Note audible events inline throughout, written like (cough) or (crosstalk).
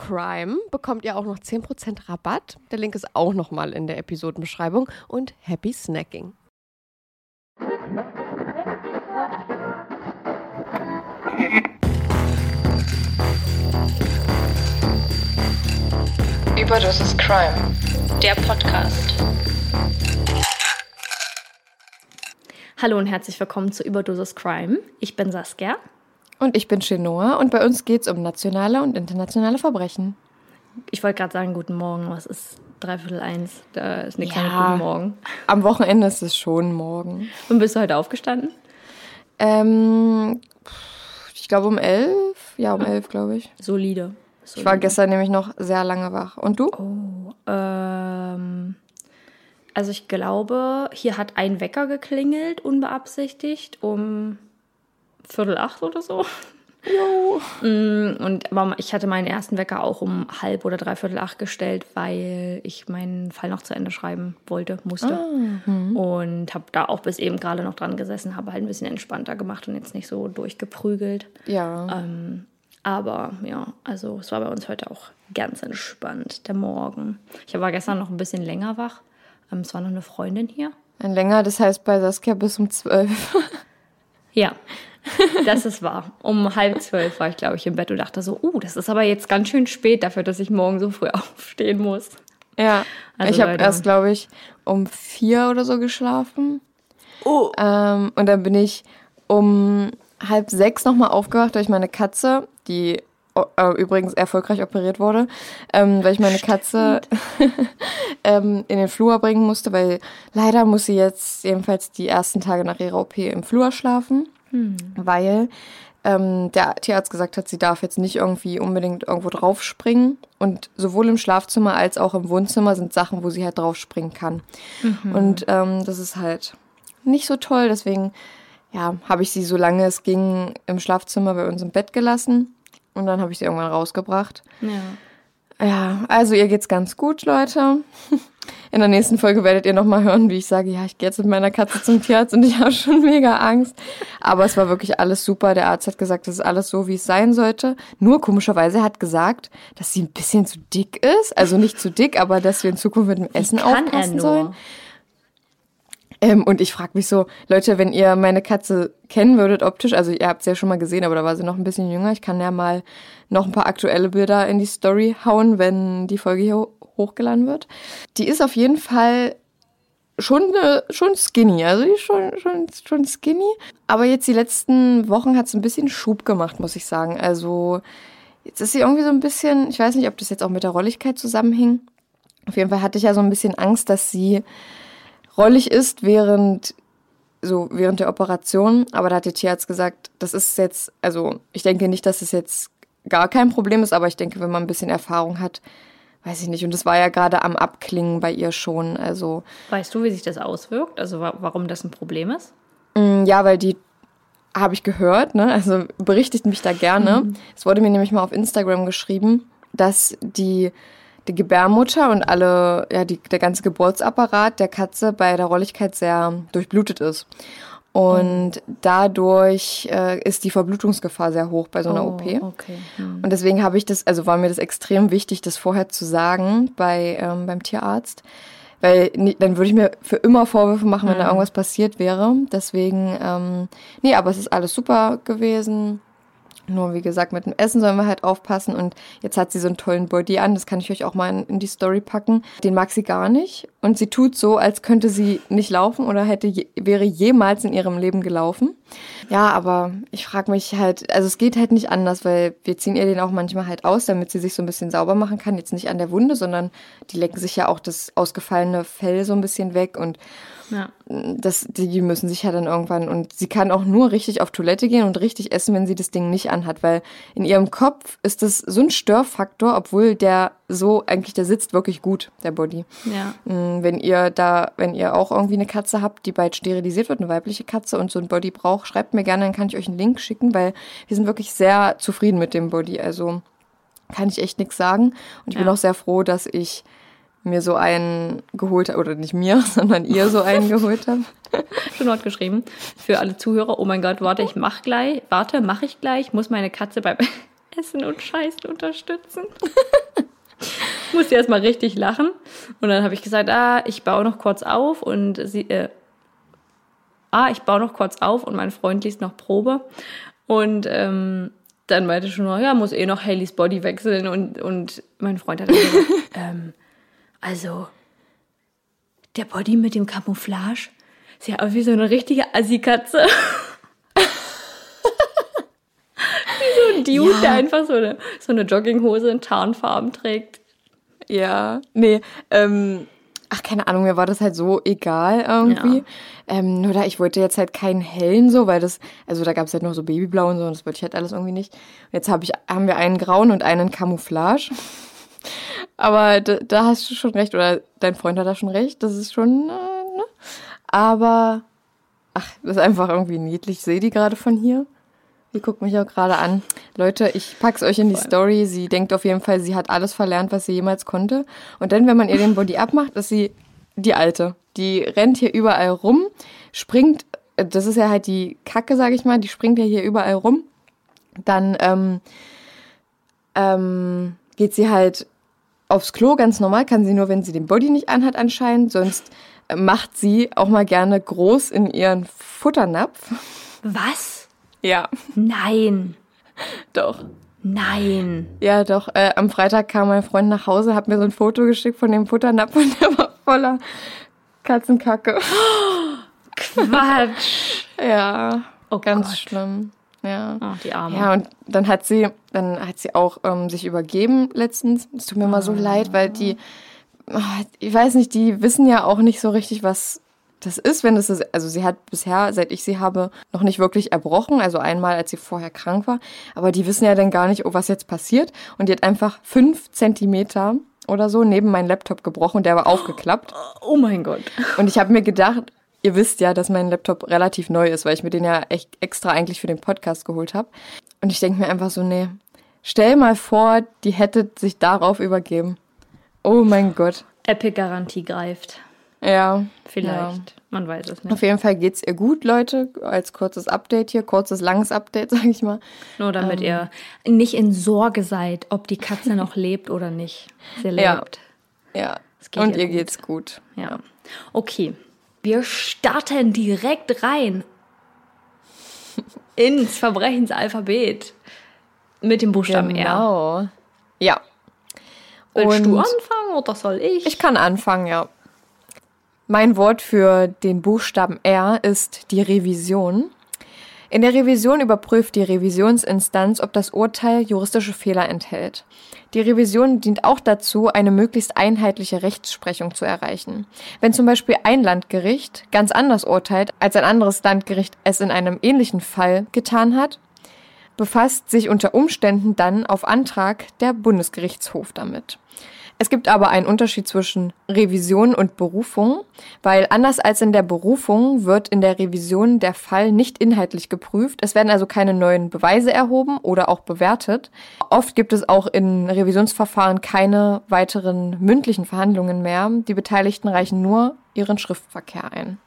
CRIME bekommt ihr auch noch 10% Rabatt. Der Link ist auch nochmal in der Episodenbeschreibung. Und happy snacking. Überdosis Crime, der Podcast. Hallo und herzlich willkommen zu Überdosis Crime. Ich bin Saskia. Und ich bin Chenoa und bei uns geht es um nationale und internationale Verbrechen. Ich wollte gerade sagen, guten Morgen, was ist dreiviertel eins? Da ist nichts Ja. mit guten Morgen. Am Wochenende ist es schon morgen. Und bist du heute aufgestanden? Ähm, ich glaube um elf. Ja, um elf, glaube ich. Solide. Ich war gestern nämlich noch sehr lange wach. Und du? Ähm, also ich glaube, hier hat ein Wecker geklingelt, unbeabsichtigt, um Viertel acht oder so. Jo. Und aber ich hatte meinen ersten Wecker auch um halb oder dreiviertel acht gestellt, weil ich meinen Fall noch zu Ende schreiben wollte, musste. Und habe da auch bis eben gerade noch dran gesessen, habe halt ein bisschen entspannter gemacht und jetzt nicht so durchgeprügelt. Ja. Ähm, aber ja, also es war bei uns heute auch ganz entspannt, der Morgen. Ich war gestern noch ein bisschen länger wach. Ähm, es war noch eine Freundin hier. Ein länger, das heißt bei Saskia bis um zwölf. Ja. (laughs) Das ist wahr. Um halb zwölf war ich, glaube ich, im Bett und dachte so, uh, das ist aber jetzt ganz schön spät dafür, dass ich morgen so früh (laughs) aufstehen muss. Ja, Also ich habe erst, glaube ich, um vier oder so geschlafen. Oh. Ähm, und dann bin ich um halb sechs nochmal aufgewacht durch meine Katze, die äh, übrigens erfolgreich operiert wurde, ähm, weil ich meine Katze (laughs) ähm, in den Flur bringen musste, weil leider muss sie jetzt jedenfalls die ersten Tage nach ihrer OP im Flur schlafen, weil ähm, der Tierarzt gesagt hat, sie darf jetzt nicht irgendwie unbedingt irgendwo draufspringen. Und sowohl im Schlafzimmer als auch im Wohnzimmer sind Sachen, wo sie halt draufspringen kann. Und ähm, das ist halt nicht so toll. Deswegen ja, habe ich sie, solange es ging, im Schlafzimmer bei uns im Bett gelassen. Und dann habe ich sie irgendwann rausgebracht. Ja. Ja, also ihr geht's ganz gut, Leute. (laughs) In der nächsten Folge werdet ihr nochmal hören, wie ich sage, ja, ich gehe jetzt mit meiner Katze zum Tierarzt und ich habe schon mega Angst. Aber es war wirklich alles super. Der Arzt hat gesagt, das ist alles so, wie es sein sollte. Nur komischerweise er hat gesagt, dass sie ein bisschen zu dick ist. Also nicht zu dick, aber dass wir in Zukunft mit dem Essen aufpassen sollen. Ähm, und ich frage mich so, Leute, wenn ihr meine Katze kennen würdet optisch, also ihr habt sie ja schon mal gesehen, aber da war sie noch ein bisschen jünger. Ich kann ja mal noch ein paar aktuelle Bilder in die Story hauen, wenn die Folge hier ho- hochgeladen wird. Die ist auf jeden Fall schon, schon skinny, also die ist schon, schon, schon skinny. Aber jetzt die letzten Wochen hat es ein bisschen Schub gemacht, muss ich sagen. Also jetzt ist sie irgendwie so ein bisschen, ich weiß nicht, ob das jetzt auch mit der Rolligkeit zusammenhing. Auf jeden Fall hatte ich ja so ein bisschen Angst, dass sie rollig ist während so während der Operation, aber da hat der Tierarzt gesagt, das ist jetzt, also ich denke nicht, dass es jetzt gar kein Problem ist, aber ich denke, wenn man ein bisschen Erfahrung hat, weiß ich nicht. Und das war ja gerade am Abklingen bei ihr schon. Also Weißt du, wie sich das auswirkt? Also wa warum das ein Problem ist? mm, ja, weil die habe ich gehört, ne? Also berichtigt mich da gerne. Es wurde mir nämlich mal auf Instagram geschrieben, dass die die Gebärmutter und alle, ja, die, der ganze Geburtsapparat der Katze bei der Rolligkeit sehr durchblutet ist. Und dadurch äh, ist die Verblutungsgefahr sehr hoch bei so einer OP. okay. Hm. Und deswegen habe ich das, also war mir das extrem wichtig, das vorher zu sagen bei, ähm, beim Tierarzt. Weil dann würde ich mir für immer Vorwürfe machen, wenn da irgendwas passiert wäre. Deswegen, ähm, nee, aber es ist alles super gewesen. Nur wie gesagt, mit dem Essen sollen wir halt aufpassen. Und jetzt hat sie so einen tollen Body an, das kann ich euch auch mal in, die Story packen. Den mag sie gar nicht. Und sie tut so, als könnte sie nicht laufen oder hätte wäre jemals in ihrem Leben gelaufen. Ja, aber ich frage mich halt, also es geht halt nicht anders, weil wir ziehen ihr den auch manchmal halt aus, damit sie sich so ein bisschen sauber machen kann. Jetzt nicht an der Wunde, sondern die lecken sich ja auch das ausgefallene Fell so ein bisschen weg und Ja. das, die müssen sich ja dann irgendwann und sie kann auch nur richtig auf Toilette gehen und richtig essen, wenn sie das Ding nicht anhat, weil in ihrem Kopf ist das so ein Störfaktor, obwohl der so eigentlich der sitzt wirklich gut, der Body. Ja. Mm, Wenn ihr da, wenn ihr auch irgendwie eine Katze habt, die bald sterilisiert wird, eine weibliche Katze und so ein Body braucht, schreibt mir gerne, dann kann ich euch einen Link schicken, weil wir sind wirklich sehr zufrieden mit dem Body. Also kann ich echt nichts sagen. Und ich bin Ja. auch sehr froh, dass ich mir so einen geholt habe, oder nicht mir, (laughs) sondern ihr so einen (laughs) geholt habt. Schon dort geschrieben. Für alle Zuhörer, oh mein Gott, warte, ich mach gleich, warte, mach ich gleich, muss meine Katze beim (laughs) Essen und Scheißen unterstützen. ich musste erst mal richtig lachen. Und dann habe ich gesagt, ah, ich baue noch kurz auf und sie, äh, ah, ich baue noch kurz auf und mein Freund liest noch Probe. Und ähm, dann meinte schon noch, ja, muss eh noch Haleys Body wechseln. Und, und mein Freund hat gesagt, ähm, also, der Body mit dem Camouflage sieht aus wie so eine richtige Assi-Katze. (laughs) wie so ein Dude, Ja. der einfach so eine, so eine Jogginghose in Tarnfarben trägt. Ja, nee, ähm, ach, keine Ahnung, mir war das halt so egal irgendwie. Ja. Ähm, nur da, ich wollte jetzt halt keinen hellen so, weil das, also da gab es halt noch so Babyblau und so und das wollte ich halt alles irgendwie nicht. Jetzt hab ich, haben wir einen grauen und einen Camouflage. Aber da, da hast du schon recht, oder dein Freund hat da schon recht, das ist schon, äh, ne? Aber, ach, das ist einfach irgendwie niedlich. Ich sehe die gerade von hier. Die guckt mich auch gerade an. Leute, ich pack's euch in die Story. Sie denkt auf jeden Fall, sie hat alles verlernt, was sie jemals konnte. Und dann, wenn man ihr den Body abmacht, ist sie die Alte. Die rennt hier überall rum, springt, das ist ja halt die Kacke, sag ich mal, die springt ja hier überall rum. Dann ähm, ähm, geht sie halt aufs Klo, ganz normal, kann sie nur, wenn sie den Body nicht anhat anscheinend. Sonst äh, macht sie auch mal gerne groß in ihren Futternapf. Was? Ja, Nein. doch. Nein. Ja, doch. Äh, am Freitag kam mein Freund nach Hause, hat mir so ein Foto geschickt von dem Futternapf und der war voller Katzenkacke. Quatsch. Ja, Oh ganz Gott. schlimm. Ja. Ach, die Arme. Ja, und dann hat sie, dann hat sie auch ähm, sich übergeben letztens. Es tut mir mal so leid, weil die, ah, ich weiß nicht, die wissen ja auch nicht so richtig, was das ist, wenn das ist. Also sie hat bisher, seit ich sie habe, noch nicht wirklich erbrochen. Also einmal, als sie vorher krank war. Aber die wissen ja dann gar nicht, oh, was jetzt passiert. Und die hat einfach fünf Zentimeter oder so neben meinen Laptop gebrochen und der war aufgeklappt. Oh mein Gott. Und ich habe mir gedacht, ihr wisst ja, dass mein Laptop relativ neu ist, weil ich mir den ja echt extra eigentlich für den Podcast geholt habe. Und ich denke mir einfach so, nee, stell mal vor, die hätte sich darauf übergeben. Oh mein Gott. Epic-Garantie greift. Ja. Vielleicht. Ja. Man weiß es Auf nicht. jeden Fall geht's ihr gut, Leute. Als kurzes Update hier, kurzes, langes Update, (laughs) sag ich mal. Nur damit ihr nicht in Sorge seid, ob die Katze noch (laughs) lebt oder nicht. Sie lebt. Ja. Ja. Es geht Und ihr ihr geht's gut. Ja. Okay. Wir starten direkt rein (laughs) ins Verbrechensalphabet mit dem Buchstaben R. Genau. Ja. Willst du Und- anfangen oder soll ich? Ich kann anfangen, ja. Mein Wort für den Buchstaben R ist die Revision. In der Revision überprüft die Revisionsinstanz, ob das Urteil juristische Fehler enthält. Die Revision dient auch dazu, eine möglichst einheitliche Rechtsprechung zu erreichen. Wenn zum Beispiel ein Landgericht ganz anders urteilt, als ein anderes Landgericht es in einem ähnlichen Fall getan hat, befasst sich unter Umständen dann auf Antrag der Bundesgerichtshof damit. Es gibt aber einen Unterschied zwischen Revision und Berufung, weil anders als in der Berufung wird in der Revision der Fall nicht inhaltlich geprüft. Es werden also keine neuen Beweise erhoben oder auch bewertet. Oft gibt es auch in Revisionsverfahren keine weiteren mündlichen Verhandlungen mehr. Die Beteiligten reichen nur ihren Schriftverkehr ein.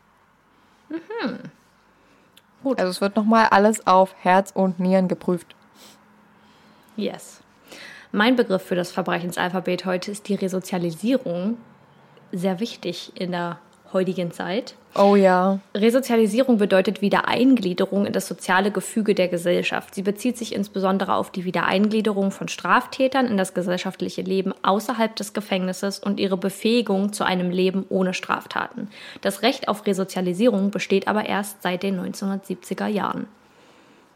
Gut. Also es wird nochmal alles auf Herz und Nieren geprüft. Yes. Mein Begriff für das Verbrechensalphabet heute ist die Resozialisierung. Sehr wichtig in der heutigen Zeit. Oh ja. Resozialisierung bedeutet Wiedereingliederung in das soziale Gefüge der Gesellschaft. Sie bezieht sich insbesondere auf die Wiedereingliederung von Straftätern in das gesellschaftliche Leben außerhalb des Gefängnisses und ihre Befähigung zu einem Leben ohne Straftaten. Das Recht auf Resozialisierung besteht aber erst seit den 1970er Jahren.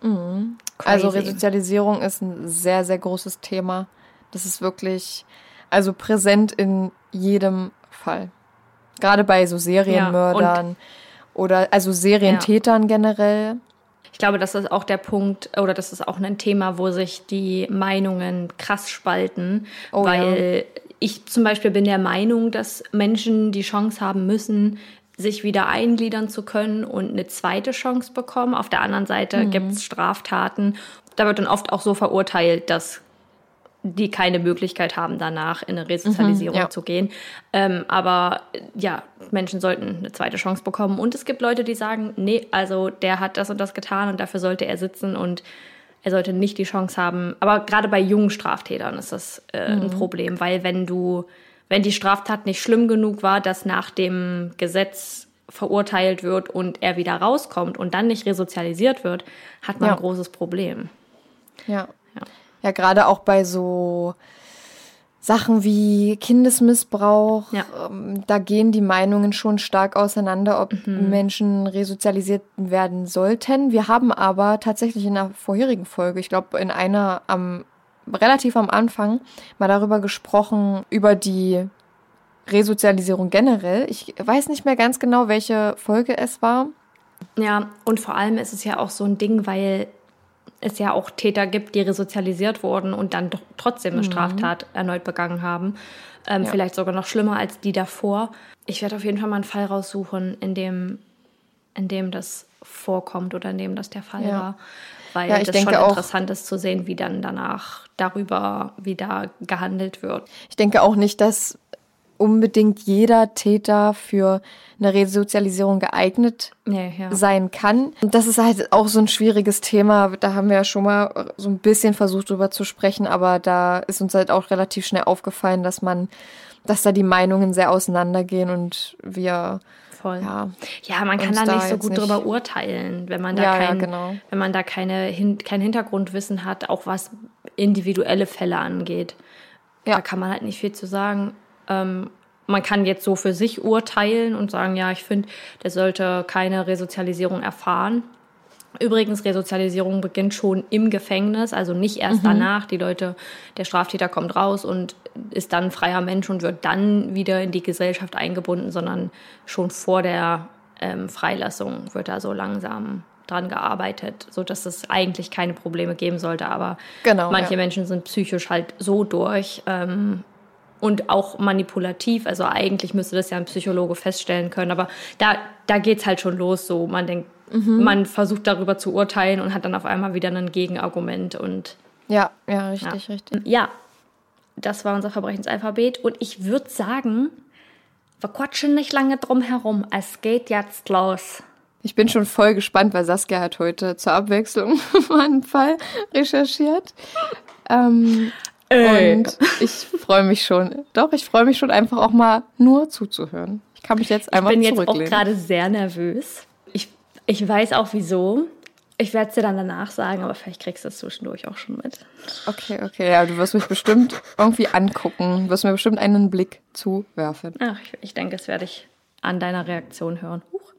Also Crazy. Resozialisierung ist ein sehr, sehr großes Thema. Das ist wirklich, also präsent in jedem Fall. Gerade bei so Serienmördern oder also Serientätern generell. Ich glaube, das ist auch der Punkt, oder das ist auch ein Thema, wo sich die Meinungen krass spalten, Oh weil ich zum Beispiel bin der Meinung, dass Menschen die Chance haben müssen, sich wieder eingliedern zu können und eine zweite Chance bekommen. Auf der anderen Seite Mhm. gibt es Straftaten. Da wird dann oft auch so verurteilt, dass die keine Möglichkeit haben, danach in eine Resozialisierung Mhm, ja. zu gehen. Ähm, aber äh, ja, Menschen sollten eine zweite Chance bekommen. Und es gibt Leute, die sagen, nee, also der hat das und das getan und dafür sollte er sitzen und er sollte nicht die Chance haben. Aber gerade bei jungen Straftätern ist das äh, Mhm. ein Problem, weil wenn du, wenn die Straftat nicht schlimm genug war, dass nach dem Gesetz verurteilt wird und er wieder rauskommt und dann nicht resozialisiert wird, hat man Ja. ein großes Problem. Ja. Ja. Ja, gerade auch bei so Sachen wie Kindesmissbrauch, Ja. ähm, da gehen die Meinungen schon stark auseinander, ob Mhm. Menschen resozialisiert werden sollten. Wir haben aber tatsächlich in einer vorherigen Folge, ich glaube in einer am relativ am Anfang, mal darüber gesprochen, über die Resozialisierung generell. Ich weiß nicht mehr ganz genau, welche Folge es war. Ja, und vor allem ist es ja auch so ein Ding, weil es ja auch Täter gibt, die resozialisiert wurden und dann trotzdem eine Straftat erneut begangen haben. Ähm, Ja. Vielleicht sogar noch schlimmer als die davor. Ich werde auf jeden Fall mal einen Fall raussuchen, in dem, in dem das vorkommt oder in dem das der Fall Ja. war. Weil Ja, ich das denke schon auch- interessant ist zu sehen, wie dann danach darüber wieder gehandelt wird. Ich denke auch nicht, dass unbedingt jeder Täter für eine Resozialisierung geeignet Nee, ja. sein kann. Und das ist halt auch so ein schwieriges Thema. Da haben wir ja schon mal so ein bisschen versucht drüber zu sprechen, aber da ist uns halt auch relativ schnell aufgefallen, dass man, dass da die Meinungen sehr auseinandergehen und wir voll. Ja. Ja, man kann da nicht so gut nicht- drüber urteilen, wenn man da Ja, ja, kein, genau. wenn man da keine hin, kein Hintergrundwissen hat, auch was individuelle Fälle angeht. Ja. Da kann man halt nicht viel zu sagen. Ähm, man kann jetzt so für sich urteilen und sagen, ja, ich finde, der sollte keine Resozialisierung erfahren. Übrigens, Resozialisierung beginnt schon im Gefängnis, also nicht erst danach. Die Leute, der Straftäter kommt raus und ist dann freier Mensch und wird dann wieder in die Gesellschaft eingebunden, sondern schon vor der ähm, Freilassung wird da so langsam dran gearbeitet, sodass es eigentlich keine Probleme geben sollte. Aber Genau, manche ja. Menschen sind psychisch halt so durch ähm, und auch manipulativ. Also eigentlich müsste das ja ein Psychologe feststellen können. Aber da, da geht's halt schon los. So, man denkt, Mhm. man versucht darüber zu urteilen und hat dann auf einmal wieder ein Gegenargument. Und Ja, ja, richtig, richtig. ja, das war unser Verbrechensalphabet. Und ich würde sagen, wir quatschen nicht lange drum herum. Es geht jetzt los. Ich bin schon voll gespannt, weil Saskia hat heute zur Abwechslung (laughs) mal einen Fall recherchiert. Ähm, Ey. und ich freue mich schon. Doch, ich freue mich schon einfach auch mal nur zuzuhören. Ich kann mich jetzt einfach Ich bin jetzt auch zurücklehnen. gerade sehr nervös. Ich, weiß auch wieso. Ich werde es dir dann danach sagen, aber vielleicht kriegst du es zwischendurch auch schon mit. Okay, okay, ja, du wirst mich bestimmt irgendwie angucken, du wirst mir bestimmt einen Blick zuwerfen. Ach, ich, ich denke, das werde ich an deiner Reaktion hören. Huch.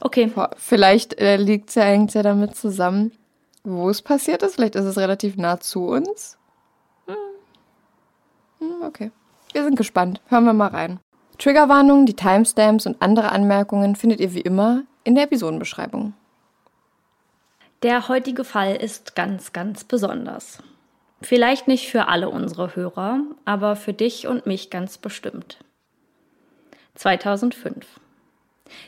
Okay, Vielleicht äh, liegt es ja, hängt's ja damit zusammen, wo es passiert ist. Vielleicht ist es relativ nah zu uns. Hm, okay. Wir sind gespannt. Hören wir mal rein. Triggerwarnungen, die Timestamps und andere Anmerkungen findet ihr wie immer in der Episodenbeschreibung. der heutige Fall ist ganz, ganz besonders. Vielleicht nicht für alle unsere Hörer, aber für dich und mich ganz bestimmt. 2005.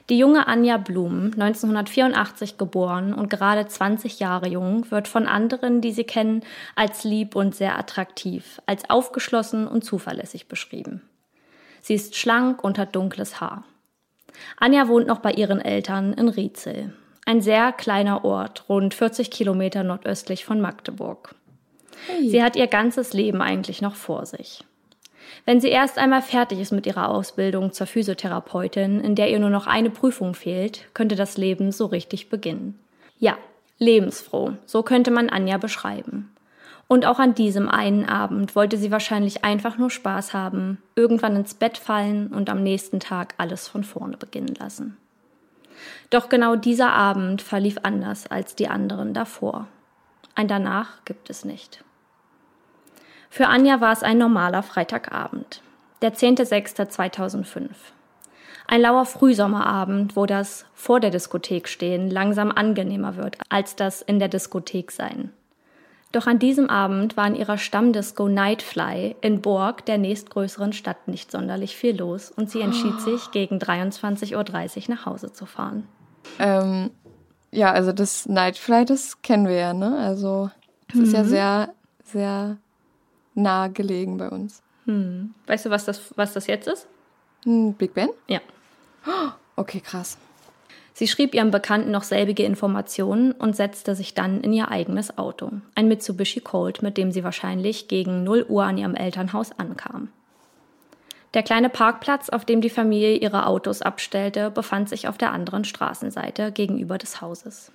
Die junge Anja Blum, 1984 geboren und gerade 20 Jahre jung, wird von anderen, die sie kennen, als lieb und sehr attraktiv, als aufgeschlossen und zuverlässig beschrieben. Sie ist schlank und hat dunkles Haar. Anja wohnt noch bei ihren Eltern in Rietzel, ein sehr kleiner Ort, rund 40 Kilometer nordöstlich von Magdeburg. Sie hat ihr ganzes Leben eigentlich noch vor sich. Wenn sie erst einmal fertig ist mit ihrer Ausbildung zur Physiotherapeutin, in der ihr nur noch eine Prüfung fehlt, könnte das Leben so richtig beginnen. Ja, lebensfroh, so könnte man Anja beschreiben. Und auch an diesem einen Abend wollte sie wahrscheinlich einfach nur Spaß haben, irgendwann ins Bett fallen und am nächsten Tag alles von vorne beginnen lassen. Doch genau dieser Abend verlief anders als die anderen davor. Ein danach gibt es nicht. Für Anja war es ein normaler Freitagabend, der 10.06.2005. Ein lauer Frühsommerabend, wo das vor der Diskothek stehen langsam angenehmer wird als das in der Diskothek sein. Doch an diesem Abend war in ihrer Stammdisco Nightfly in Borg, der nächstgrößeren Stadt, nicht sonderlich viel los und sie entschied sich, gegen 23.30 Uhr nach Hause zu fahren. Ähm, ja, also das Nightfly, das kennen wir ja, ne? Also, es ist ja sehr, sehr nah gelegen bei uns. Weißt du, was das, was das jetzt ist? Hm, Big Ben? Ja. Okay, krass. Sie schrieb ihrem Bekannten noch selbige Informationen und setzte sich dann in ihr eigenes Auto, ein Mitsubishi Colt, mit dem sie wahrscheinlich gegen 0 Uhr an ihrem Elternhaus ankam. Der kleine Parkplatz, auf dem die Familie ihre Autos abstellte, befand sich auf der anderen Straßenseite gegenüber des Hauses.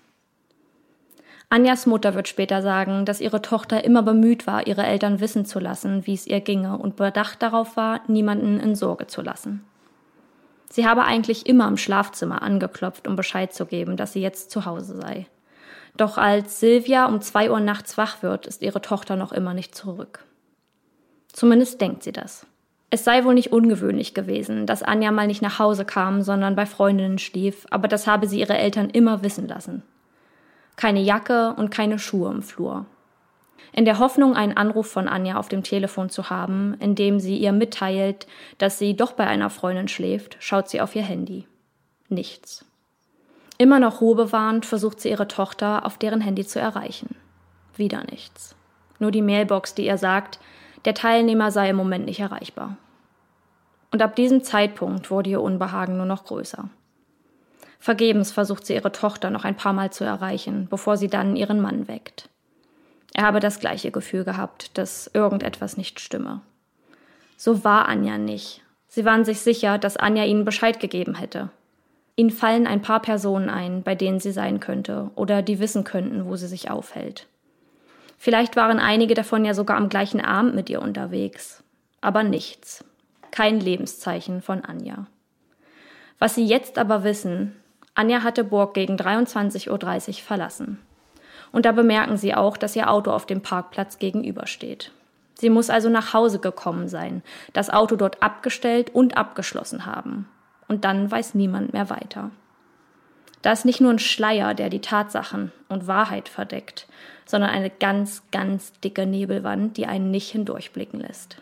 Anjas Mutter wird später sagen, dass ihre Tochter immer bemüht war, ihre Eltern wissen zu lassen, wie es ihr ginge und bedacht darauf war, niemanden in Sorge zu lassen. Sie habe eigentlich immer im Schlafzimmer angeklopft, um Bescheid zu geben, dass sie jetzt zu Hause sei. Doch als Silvia um zwei Uhr nachts wach wird, ist ihre Tochter noch immer nicht zurück. Zumindest denkt sie das. Es sei wohl nicht ungewöhnlich gewesen, dass Anja mal nicht nach Hause kam, sondern bei Freundinnen schlief, aber das habe sie ihre Eltern immer wissen lassen. Keine Jacke und keine Schuhe im Flur. In der Hoffnung, einen Anruf von Anja auf dem Telefon zu haben, in dem sie ihr mitteilt, dass sie doch bei einer Freundin schläft, schaut sie auf ihr Handy. Nichts. Immer noch ruhebewahrend versucht sie ihre Tochter auf deren Handy zu erreichen. Wieder nichts. Nur die Mailbox, die ihr sagt, der Teilnehmer sei im Moment nicht erreichbar. Und ab diesem Zeitpunkt wurde ihr Unbehagen nur noch größer. Vergebens versucht sie ihre Tochter noch ein paar Mal zu erreichen, bevor sie dann ihren Mann weckt. Er habe das gleiche Gefühl gehabt, dass irgendetwas nicht stimme. So war Anja nicht. Sie waren sich sicher, dass Anja ihnen Bescheid gegeben hätte. Ihnen fallen ein paar Personen ein, bei denen sie sein könnte oder die wissen könnten, wo sie sich aufhält. Vielleicht waren einige davon ja sogar am gleichen Abend mit ihr unterwegs. Aber nichts. Kein Lebenszeichen von Anja. Was sie jetzt aber wissen, Anja hatte Burg gegen 23.30 Uhr verlassen. Und da bemerken sie auch, dass ihr Auto auf dem Parkplatz gegenübersteht. Sie muss also nach Hause gekommen sein, das Auto dort abgestellt und abgeschlossen haben. Und dann weiß niemand mehr weiter. Da ist nicht nur ein Schleier, der die Tatsachen und Wahrheit verdeckt, sondern eine ganz, ganz dicke Nebelwand, die einen nicht hindurchblicken lässt.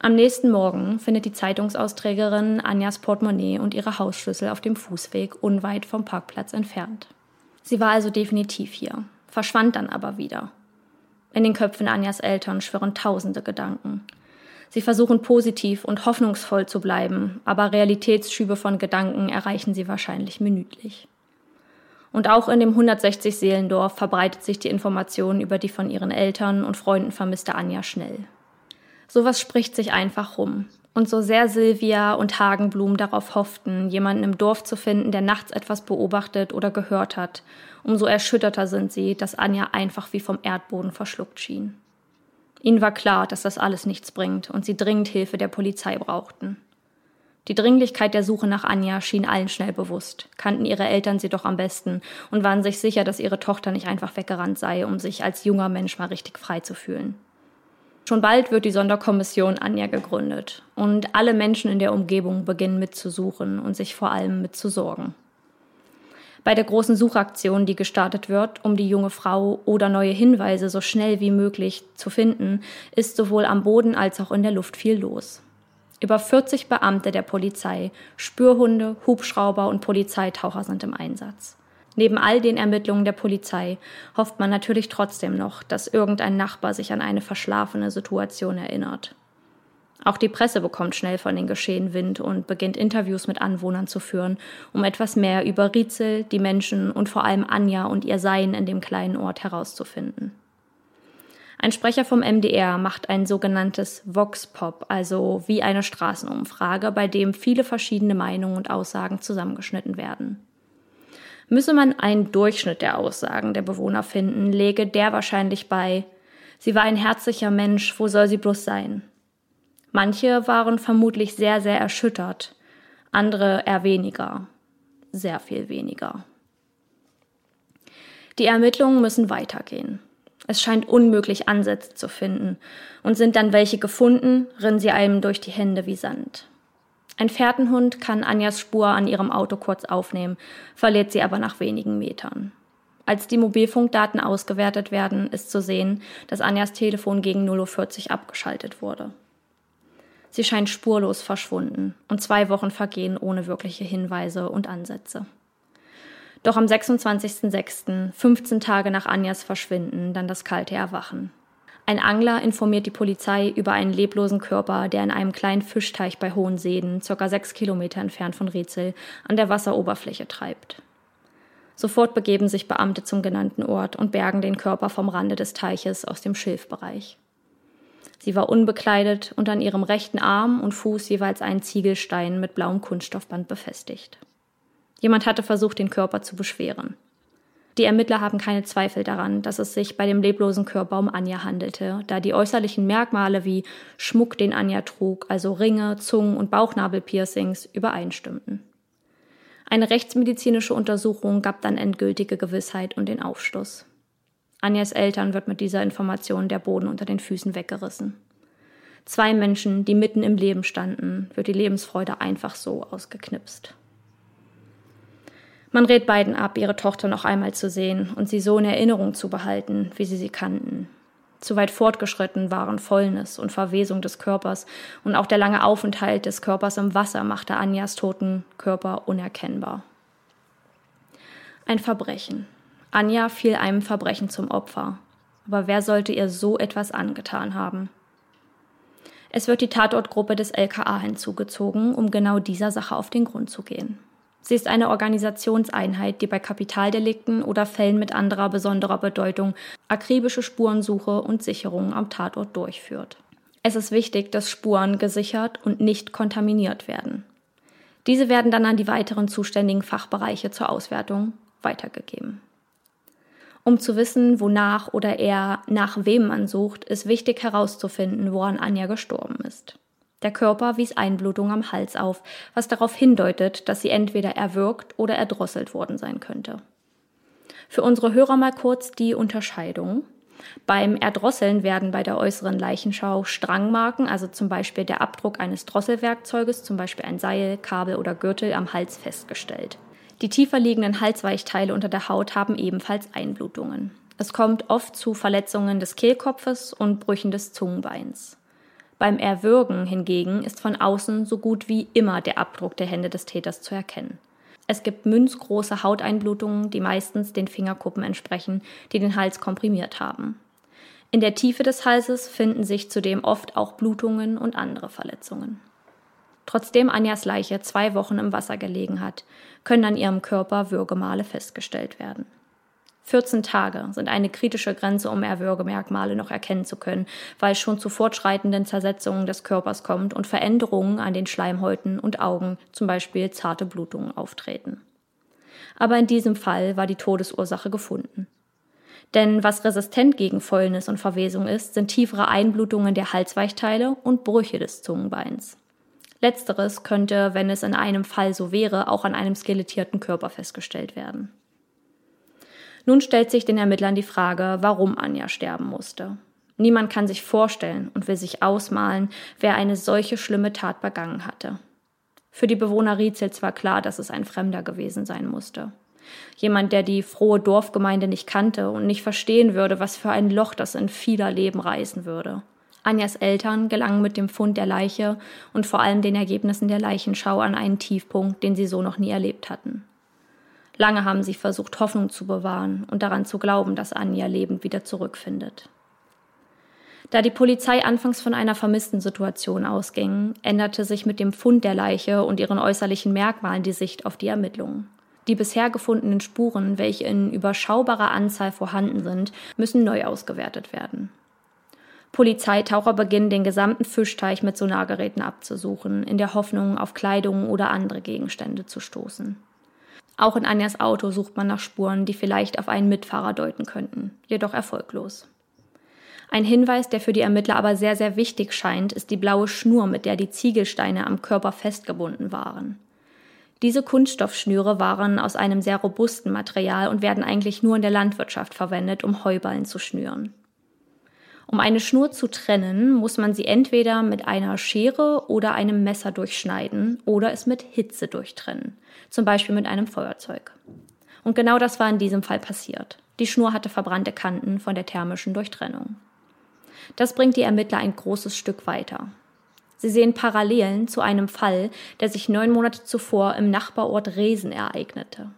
Am nächsten Morgen findet die Zeitungsausträgerin Anjas Portemonnaie und ihre Hausschlüssel auf dem Fußweg unweit vom Parkplatz entfernt. Sie war also definitiv hier, verschwand dann aber wieder. In den Köpfen Anjas Eltern schwirren tausende Gedanken. Sie versuchen positiv und hoffnungsvoll zu bleiben, aber Realitätsschübe von Gedanken erreichen sie wahrscheinlich minütlich. Und auch in dem 160-Seelendorf verbreitet sich die Information über die von ihren Eltern und Freunden vermisste Anja schnell. Sowas spricht sich einfach rum. Und so sehr Silvia und Hagenblum darauf hofften, jemanden im Dorf zu finden, der nachts etwas beobachtet oder gehört hat, umso erschütterter sind sie, dass Anja einfach wie vom Erdboden verschluckt schien. Ihnen war klar, dass das alles nichts bringt und sie dringend Hilfe der Polizei brauchten. Die Dringlichkeit der Suche nach Anja schien allen schnell bewusst, kannten ihre Eltern sie doch am besten und waren sich sicher, dass ihre Tochter nicht einfach weggerannt sei, um sich als junger Mensch mal richtig frei zu fühlen. Schon bald wird die Sonderkommission Anja gegründet und alle Menschen in der Umgebung beginnen mitzusuchen und sich vor allem mitzusorgen. Bei der großen Suchaktion, die gestartet wird, um die junge Frau oder neue Hinweise so schnell wie möglich zu finden, ist sowohl am Boden als auch in der Luft viel los. Über 40 Beamte der Polizei, Spürhunde, Hubschrauber und Polizeitaucher sind im Einsatz. Neben all den Ermittlungen der Polizei hofft man natürlich trotzdem noch, dass irgendein Nachbar sich an eine verschlafene Situation erinnert. Auch die Presse bekommt schnell von den Geschehen Wind und beginnt Interviews mit Anwohnern zu führen, um etwas mehr über Rietzel, die Menschen und vor allem Anja und ihr Sein in dem kleinen Ort herauszufinden. Ein Sprecher vom MDR macht ein sogenanntes Vox Pop, also wie eine Straßenumfrage, bei dem viele verschiedene Meinungen und Aussagen zusammengeschnitten werden. Müsse man einen Durchschnitt der Aussagen der Bewohner finden, läge der wahrscheinlich bei Sie war ein herzlicher Mensch, wo soll sie bloß sein? Manche waren vermutlich sehr, sehr erschüttert, andere eher weniger, sehr viel weniger. Die Ermittlungen müssen weitergehen. Es scheint unmöglich, Ansätze zu finden, und sind dann welche gefunden, rinnen sie einem durch die Hände wie Sand. Ein Fährtenhund kann Anjas Spur an ihrem Auto kurz aufnehmen, verliert sie aber nach wenigen Metern. Als die Mobilfunkdaten ausgewertet werden, ist zu sehen, dass Anjas Telefon gegen 0.40 Uhr abgeschaltet wurde. Sie scheint spurlos verschwunden und zwei Wochen vergehen ohne wirkliche Hinweise und Ansätze. Doch am 26.06., 15 Tage nach Anjas Verschwinden, dann das kalte Erwachen. Ein Angler informiert die Polizei über einen leblosen Körper, der in einem kleinen Fischteich bei Hohenseden, circa sechs Kilometer entfernt von Rätsel, an der Wasseroberfläche treibt. Sofort begeben sich Beamte zum genannten Ort und bergen den Körper vom Rande des Teiches aus dem Schilfbereich. Sie war unbekleidet und an ihrem rechten Arm und Fuß jeweils ein Ziegelstein mit blauem Kunststoffband befestigt. Jemand hatte versucht, den Körper zu beschweren. Die Ermittler haben keine Zweifel daran, dass es sich bei dem leblosen Körper um Anja handelte, da die äußerlichen Merkmale wie Schmuck, den Anja trug, also Ringe, Zungen- und Bauchnabelpiercings, übereinstimmten. Eine rechtsmedizinische Untersuchung gab dann endgültige Gewissheit und den Aufschluss. Anjas Eltern wird mit dieser Information der Boden unter den Füßen weggerissen. Zwei Menschen, die mitten im Leben standen, wird die Lebensfreude einfach so ausgeknipst. Man rät beiden ab, ihre Tochter noch einmal zu sehen und sie so in Erinnerung zu behalten, wie sie sie kannten. Zu weit fortgeschritten waren Fäulnis und Verwesung des Körpers und auch der lange Aufenthalt des Körpers im Wasser machte Anjas toten Körper unerkennbar. Ein Verbrechen. Anja fiel einem Verbrechen zum Opfer. Aber wer sollte ihr so etwas angetan haben? Es wird die Tatortgruppe des LKA hinzugezogen, um genau dieser Sache auf den Grund zu gehen. Sie ist eine Organisationseinheit, die bei Kapitaldelikten oder Fällen mit anderer besonderer Bedeutung akribische Spurensuche und Sicherung am Tatort durchführt. Es ist wichtig, dass Spuren gesichert und nicht kontaminiert werden. Diese werden dann an die weiteren zuständigen Fachbereiche zur Auswertung weitergegeben. Um zu wissen, wonach oder eher nach wem man sucht, ist wichtig herauszufinden, woran Anja gestorben ist. Der Körper wies Einblutung am Hals auf, was darauf hindeutet, dass sie entweder erwürgt oder erdrosselt worden sein könnte. Für unsere Hörer mal kurz die Unterscheidung. Beim Erdrosseln werden bei der äußeren Leichenschau Strangmarken, also zum Beispiel der Abdruck eines Drosselwerkzeuges, zum Beispiel ein Seil, Kabel oder Gürtel, am Hals festgestellt. Die tiefer liegenden Halsweichteile unter der Haut haben ebenfalls Einblutungen. Es kommt oft zu Verletzungen des Kehlkopfes und Brüchen des Zungenbeins. Beim Erwürgen hingegen ist von außen so gut wie immer der Abdruck der Hände des Täters zu erkennen. Es gibt münzgroße Hauteinblutungen, die meistens den Fingerkuppen entsprechen, die den Hals komprimiert haben. In der Tiefe des Halses finden sich zudem oft auch Blutungen und andere Verletzungen. Trotzdem Anjas Leiche zwei Wochen im Wasser gelegen hat, können an ihrem Körper Würgemale festgestellt werden. 14 Tage sind eine kritische Grenze, um Erwürgemerkmale noch erkennen zu können, weil es schon zu fortschreitenden Zersetzungen des Körpers kommt und Veränderungen an den Schleimhäuten und Augen, zum Beispiel zarte Blutungen, auftreten. Aber in diesem Fall war die Todesursache gefunden. Denn was resistent gegen Fäulnis und Verwesung ist, sind tiefere Einblutungen der Halsweichteile und Brüche des Zungenbeins. Letzteres könnte, wenn es in einem Fall so wäre, auch an einem skelettierten Körper festgestellt werden. Nun stellt sich den Ermittlern die Frage, warum Anja sterben musste. Niemand kann sich vorstellen und will sich ausmalen, wer eine solche schlimme Tat begangen hatte. Für die Bewohner Rietzels war klar, dass es ein Fremder gewesen sein musste. Jemand, der die frohe Dorfgemeinde nicht kannte und nicht verstehen würde, was für ein Loch das in vieler Leben reißen würde. Anjas Eltern gelangen mit dem Fund der Leiche und vor allem den Ergebnissen der Leichenschau an einen Tiefpunkt, den sie so noch nie erlebt hatten. Lange haben sie versucht, Hoffnung zu bewahren und daran zu glauben, dass Anja lebend wieder zurückfindet. Da die Polizei anfangs von einer vermissten Situation ausging, änderte sich mit dem Fund der Leiche und ihren äußerlichen Merkmalen die Sicht auf die Ermittlungen. Die bisher gefundenen Spuren, welche in überschaubarer Anzahl vorhanden sind, müssen neu ausgewertet werden. Polizeitaucher beginnen den gesamten Fischteich mit Sonargeräten abzusuchen, in der Hoffnung, auf Kleidung oder andere Gegenstände zu stoßen. Auch in Anjas Auto sucht man nach Spuren, die vielleicht auf einen Mitfahrer deuten könnten, jedoch erfolglos. Ein Hinweis, der für die Ermittler aber sehr, sehr wichtig scheint, ist die blaue Schnur, mit der die Ziegelsteine am Körper festgebunden waren. Diese Kunststoffschnüre waren aus einem sehr robusten Material und werden eigentlich nur in der Landwirtschaft verwendet, um Heuballen zu schnüren. Um eine Schnur zu trennen, muss man sie entweder mit einer Schere oder einem Messer durchschneiden oder es mit Hitze durchtrennen, zum Beispiel mit einem Feuerzeug. Und genau das war in diesem Fall passiert. Die Schnur hatte verbrannte Kanten von der thermischen Durchtrennung. Das bringt die Ermittler ein großes Stück weiter. Sie sehen Parallelen zu einem Fall, der sich neun Monate zuvor im Nachbarort Resen ereignete.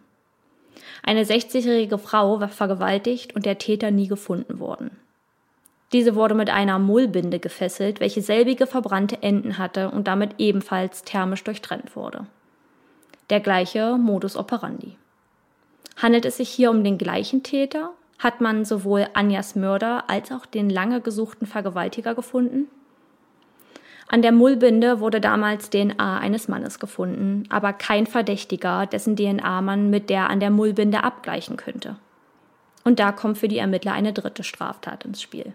Eine 60-jährige Frau war vergewaltigt und der Täter nie gefunden worden. Diese wurde mit einer Mullbinde gefesselt, welche selbige verbrannte Enden hatte und damit ebenfalls thermisch durchtrennt wurde. Der gleiche Modus operandi. Handelt es sich hier um den gleichen Täter? Hat man sowohl Anjas Mörder als auch den lange gesuchten Vergewaltiger gefunden? An der Mullbinde wurde damals DNA eines Mannes gefunden, aber kein Verdächtiger, dessen DNA man mit der an der Mullbinde abgleichen könnte. Und da kommt für die Ermittler eine dritte Straftat ins Spiel.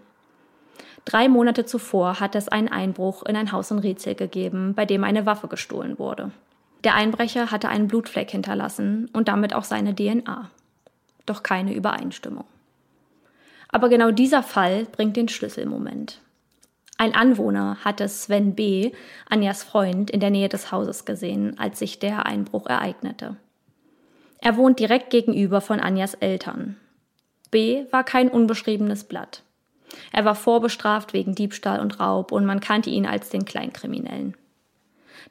Drei Monate zuvor hat es einen Einbruch in ein Haus in Rietzel gegeben, bei dem eine Waffe gestohlen wurde. Der Einbrecher hatte einen Blutfleck hinterlassen und damit auch seine DNA. Doch keine Übereinstimmung. Aber genau dieser Fall bringt den Schlüsselmoment. Ein Anwohner hatte Sven B., Anjas Freund, in der Nähe des Hauses gesehen, als sich der Einbruch ereignete. Er wohnt direkt gegenüber von Anjas Eltern. B. war kein unbeschriebenes Blatt. Er war vorbestraft wegen Diebstahl und Raub und man kannte ihn als den Kleinkriminellen.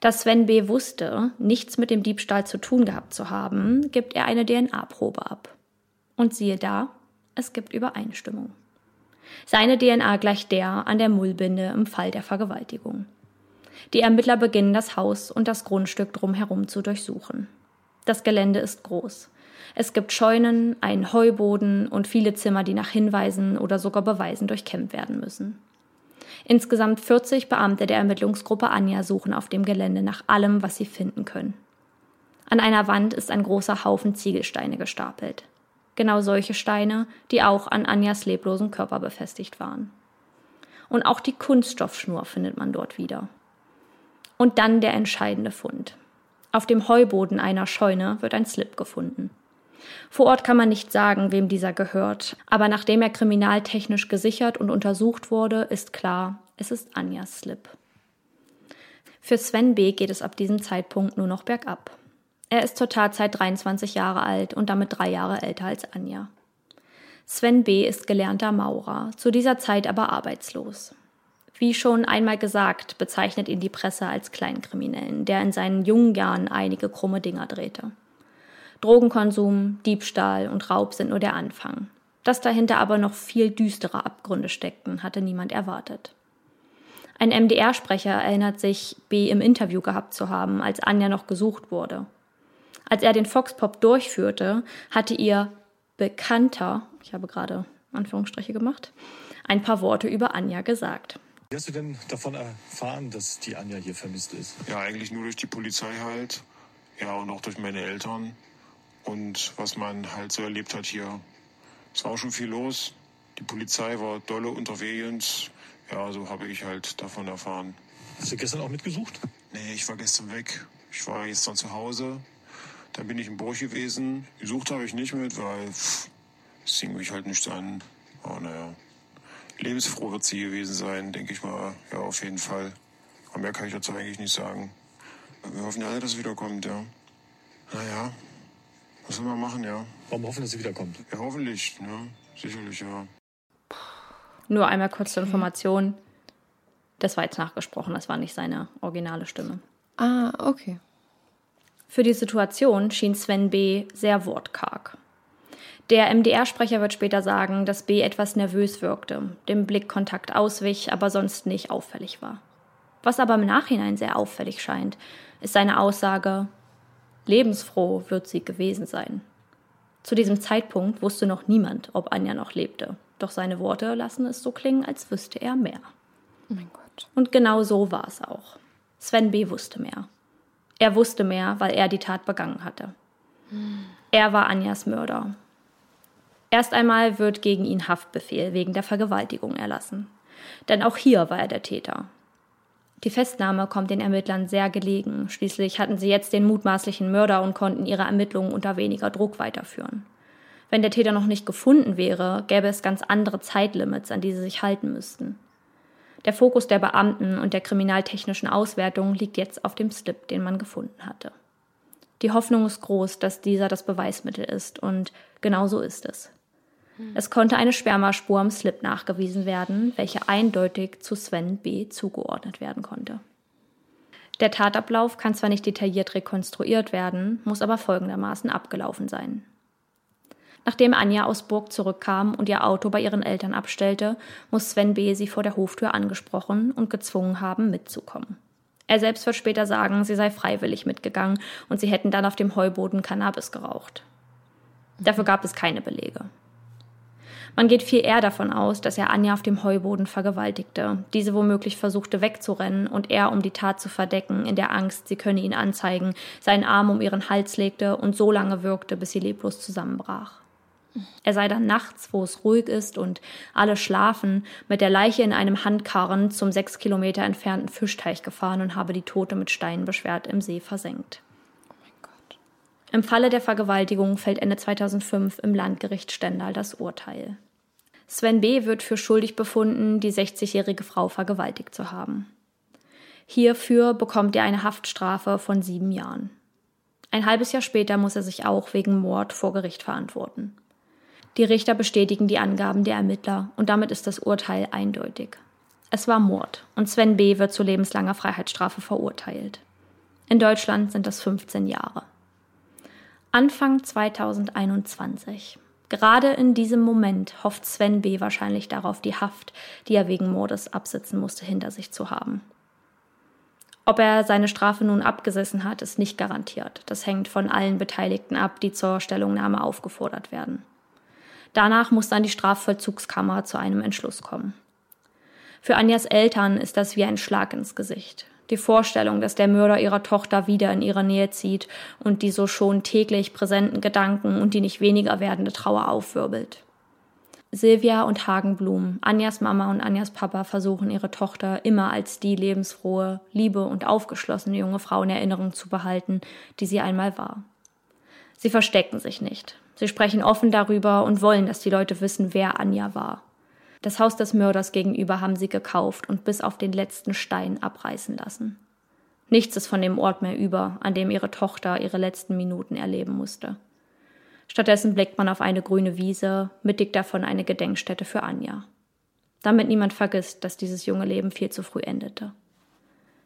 Dass Sven B. wusste, nichts mit dem Diebstahl zu tun gehabt zu haben, gibt er eine DNA-Probe ab. Und siehe da, es gibt Übereinstimmung. Seine DNA gleicht der an der Mullbinde im Fall der Vergewaltigung. Die Ermittler beginnen das Haus und das Grundstück drumherum zu durchsuchen. Das Gelände ist groß. Es gibt Scheunen, einen Heuboden und viele Zimmer, die nach Hinweisen oder sogar Beweisen durchkämmt werden müssen. Insgesamt 40 Beamte der Ermittlungsgruppe Anja suchen auf dem Gelände nach allem, was sie finden können. An einer Wand ist ein großer Haufen Ziegelsteine gestapelt. Genau solche Steine, die auch an Anjas leblosen Körper befestigt waren. Und auch die Kunststoffschnur findet man dort wieder. Und dann der entscheidende Fund. Auf dem Heuboden einer Scheune wird ein Slip gefunden. Vor Ort kann man nicht sagen, wem dieser gehört, aber nachdem er kriminaltechnisch gesichert und untersucht wurde, ist klar, es ist Anjas Slip. Für Sven B. geht es ab diesem Zeitpunkt nur noch bergab. Er ist zur Tatzeit 23 Jahre alt und damit drei Jahre älter als Anja. Sven B. ist gelernter Maurer, zu dieser Zeit aber arbeitslos. Wie schon einmal gesagt, bezeichnet ihn die Presse als Kleinkriminellen, der in seinen jungen Jahren einige krumme Dinger drehte. Drogenkonsum, Diebstahl und Raub sind nur der Anfang. Dass dahinter aber noch viel düstere Abgründe steckten, hatte niemand erwartet. Ein MDR-Sprecher erinnert sich, B im Interview gehabt zu haben, als Anja noch gesucht wurde. Als er den Foxpop durchführte, hatte ihr Bekannter, ich habe gerade Anführungsstriche gemacht, ein paar Worte über Anja gesagt. Wie hast du denn davon erfahren, dass die Anja hier vermisst ist? Ja, eigentlich nur durch die Polizei halt. Ja, und auch durch meine Eltern. Und was man halt so erlebt hat hier. Es war auch schon viel los. Die Polizei war dolle unterwegs. Ja, so habe ich halt davon erfahren. Hast du gestern auch mitgesucht? Nee, ich war gestern weg. Ich war gestern zu Hause. Dann bin ich in Burg gewesen. Gesucht habe ich nicht mit, weil es hing mich halt nichts an. Aber naja, lebensfroh wird sie gewesen sein, denke ich mal. Ja, auf jeden Fall. Aber mehr kann ich dazu eigentlich nicht sagen. Wir hoffen alle, dass es wiederkommt, ja. Naja, was soll man machen, ja. Warum hoffen, dass sie wiederkommt? Ja, hoffentlich, ne? Sicherlich, ja. Nur einmal kurz zur Information. Das war jetzt nachgesprochen, das war nicht seine originale Stimme. Ah, okay. Für die Situation schien Sven B. sehr wortkarg. Der MDR-Sprecher wird später sagen, dass B. etwas nervös wirkte, dem Blickkontakt auswich, aber sonst nicht auffällig war. Was aber im Nachhinein sehr auffällig scheint, ist seine Aussage, lebensfroh wird sie gewesen sein. Zu diesem Zeitpunkt wusste noch niemand, ob Anja noch lebte, doch seine Worte lassen es so klingen, als wüsste er mehr. Oh mein Gott. Und genau so war es auch. Sven B. wusste mehr. Er wusste mehr, weil er die Tat begangen hatte. Er war Anjas Mörder. Erst einmal wird gegen ihn Haftbefehl wegen der Vergewaltigung erlassen. Denn auch hier war er der Täter. Die Festnahme kommt den Ermittlern sehr gelegen. Schließlich hatten sie jetzt den mutmaßlichen Mörder und konnten ihre Ermittlungen unter weniger Druck weiterführen. Wenn der Täter noch nicht gefunden wäre, gäbe es ganz andere Zeitlimits, an die sie sich halten müssten. Der Fokus der Beamten und der kriminaltechnischen Auswertung liegt jetzt auf dem Slip, den man gefunden hatte. Die Hoffnung ist groß, dass dieser das Beweismittel ist, und genau so ist es. Es konnte eine Spermaspur am Slip nachgewiesen werden, welche eindeutig zu Sven B. zugeordnet werden konnte. Der Tatablauf kann zwar nicht detailliert rekonstruiert werden, muss aber folgendermaßen abgelaufen sein. Nachdem Anja aus Burg zurückkam und ihr Auto bei ihren Eltern abstellte, muss Sven B. sie vor der Hoftür angesprochen und gezwungen haben, mitzukommen. Er selbst wird später sagen, sie sei freiwillig mitgegangen und sie hätten dann auf dem Heuboden Cannabis geraucht. Dafür gab es keine Belege. Man geht viel eher davon aus, dass er Anja auf dem Heuboden vergewaltigte, diese womöglich versuchte wegzurennen und er, um die Tat zu verdecken, in der Angst, sie könne ihn anzeigen, seinen Arm um ihren Hals legte und so lange wirkte, bis sie leblos zusammenbrach. Er sei dann nachts, wo es ruhig ist und alle schlafen, mit der Leiche in einem Handkarren zum sechs Kilometer entfernten Fischteich gefahren und habe die Tote mit Steinen beschwert im See versenkt. Im Falle der Vergewaltigung fällt Ende 2005 im Landgericht Stendal das Urteil. Sven B. wird für schuldig befunden, die 60-jährige Frau vergewaltigt zu haben. Hierfür bekommt er eine Haftstrafe von sieben Jahren. Ein halbes Jahr später muss er sich auch wegen Mord vor Gericht verantworten. Die Richter bestätigen die Angaben der Ermittler und damit ist das Urteil eindeutig. Es war Mord und Sven B. wird zu lebenslanger Freiheitsstrafe verurteilt. In Deutschland sind das 15 Jahre. Anfang 2021. Gerade in diesem Moment hofft Sven B. wahrscheinlich darauf, die Haft, die er wegen Mordes absitzen musste, hinter sich zu haben. Ob er seine Strafe nun abgesessen hat, ist nicht garantiert. Das hängt von allen Beteiligten ab, die zur Stellungnahme aufgefordert werden. Danach muss dann die Strafvollzugskammer zu einem Entschluss kommen. Für Anjas Eltern ist das wie ein Schlag ins Gesicht. Die Vorstellung, dass der Mörder ihrer Tochter wieder in ihre Nähe zieht und die so schon täglich präsenten Gedanken und die nicht weniger werdende Trauer aufwirbelt. Silvia und Hagenblum, Anjas Mama und Anjas Papa versuchen ihre Tochter immer als die lebensfrohe, liebe und aufgeschlossene junge Frau in Erinnerung zu behalten, die sie einmal war. Sie verstecken sich nicht. Sie sprechen offen darüber und wollen, dass die Leute wissen, wer Anja war. Das Haus des Mörders gegenüber haben sie gekauft und bis auf den letzten Stein abreißen lassen. Nichts ist von dem Ort mehr über, an dem ihre Tochter ihre letzten Minuten erleben musste. Stattdessen blickt man auf eine grüne Wiese, mittig davon eine Gedenkstätte für Anja. Damit niemand vergisst, dass dieses junge Leben viel zu früh endete.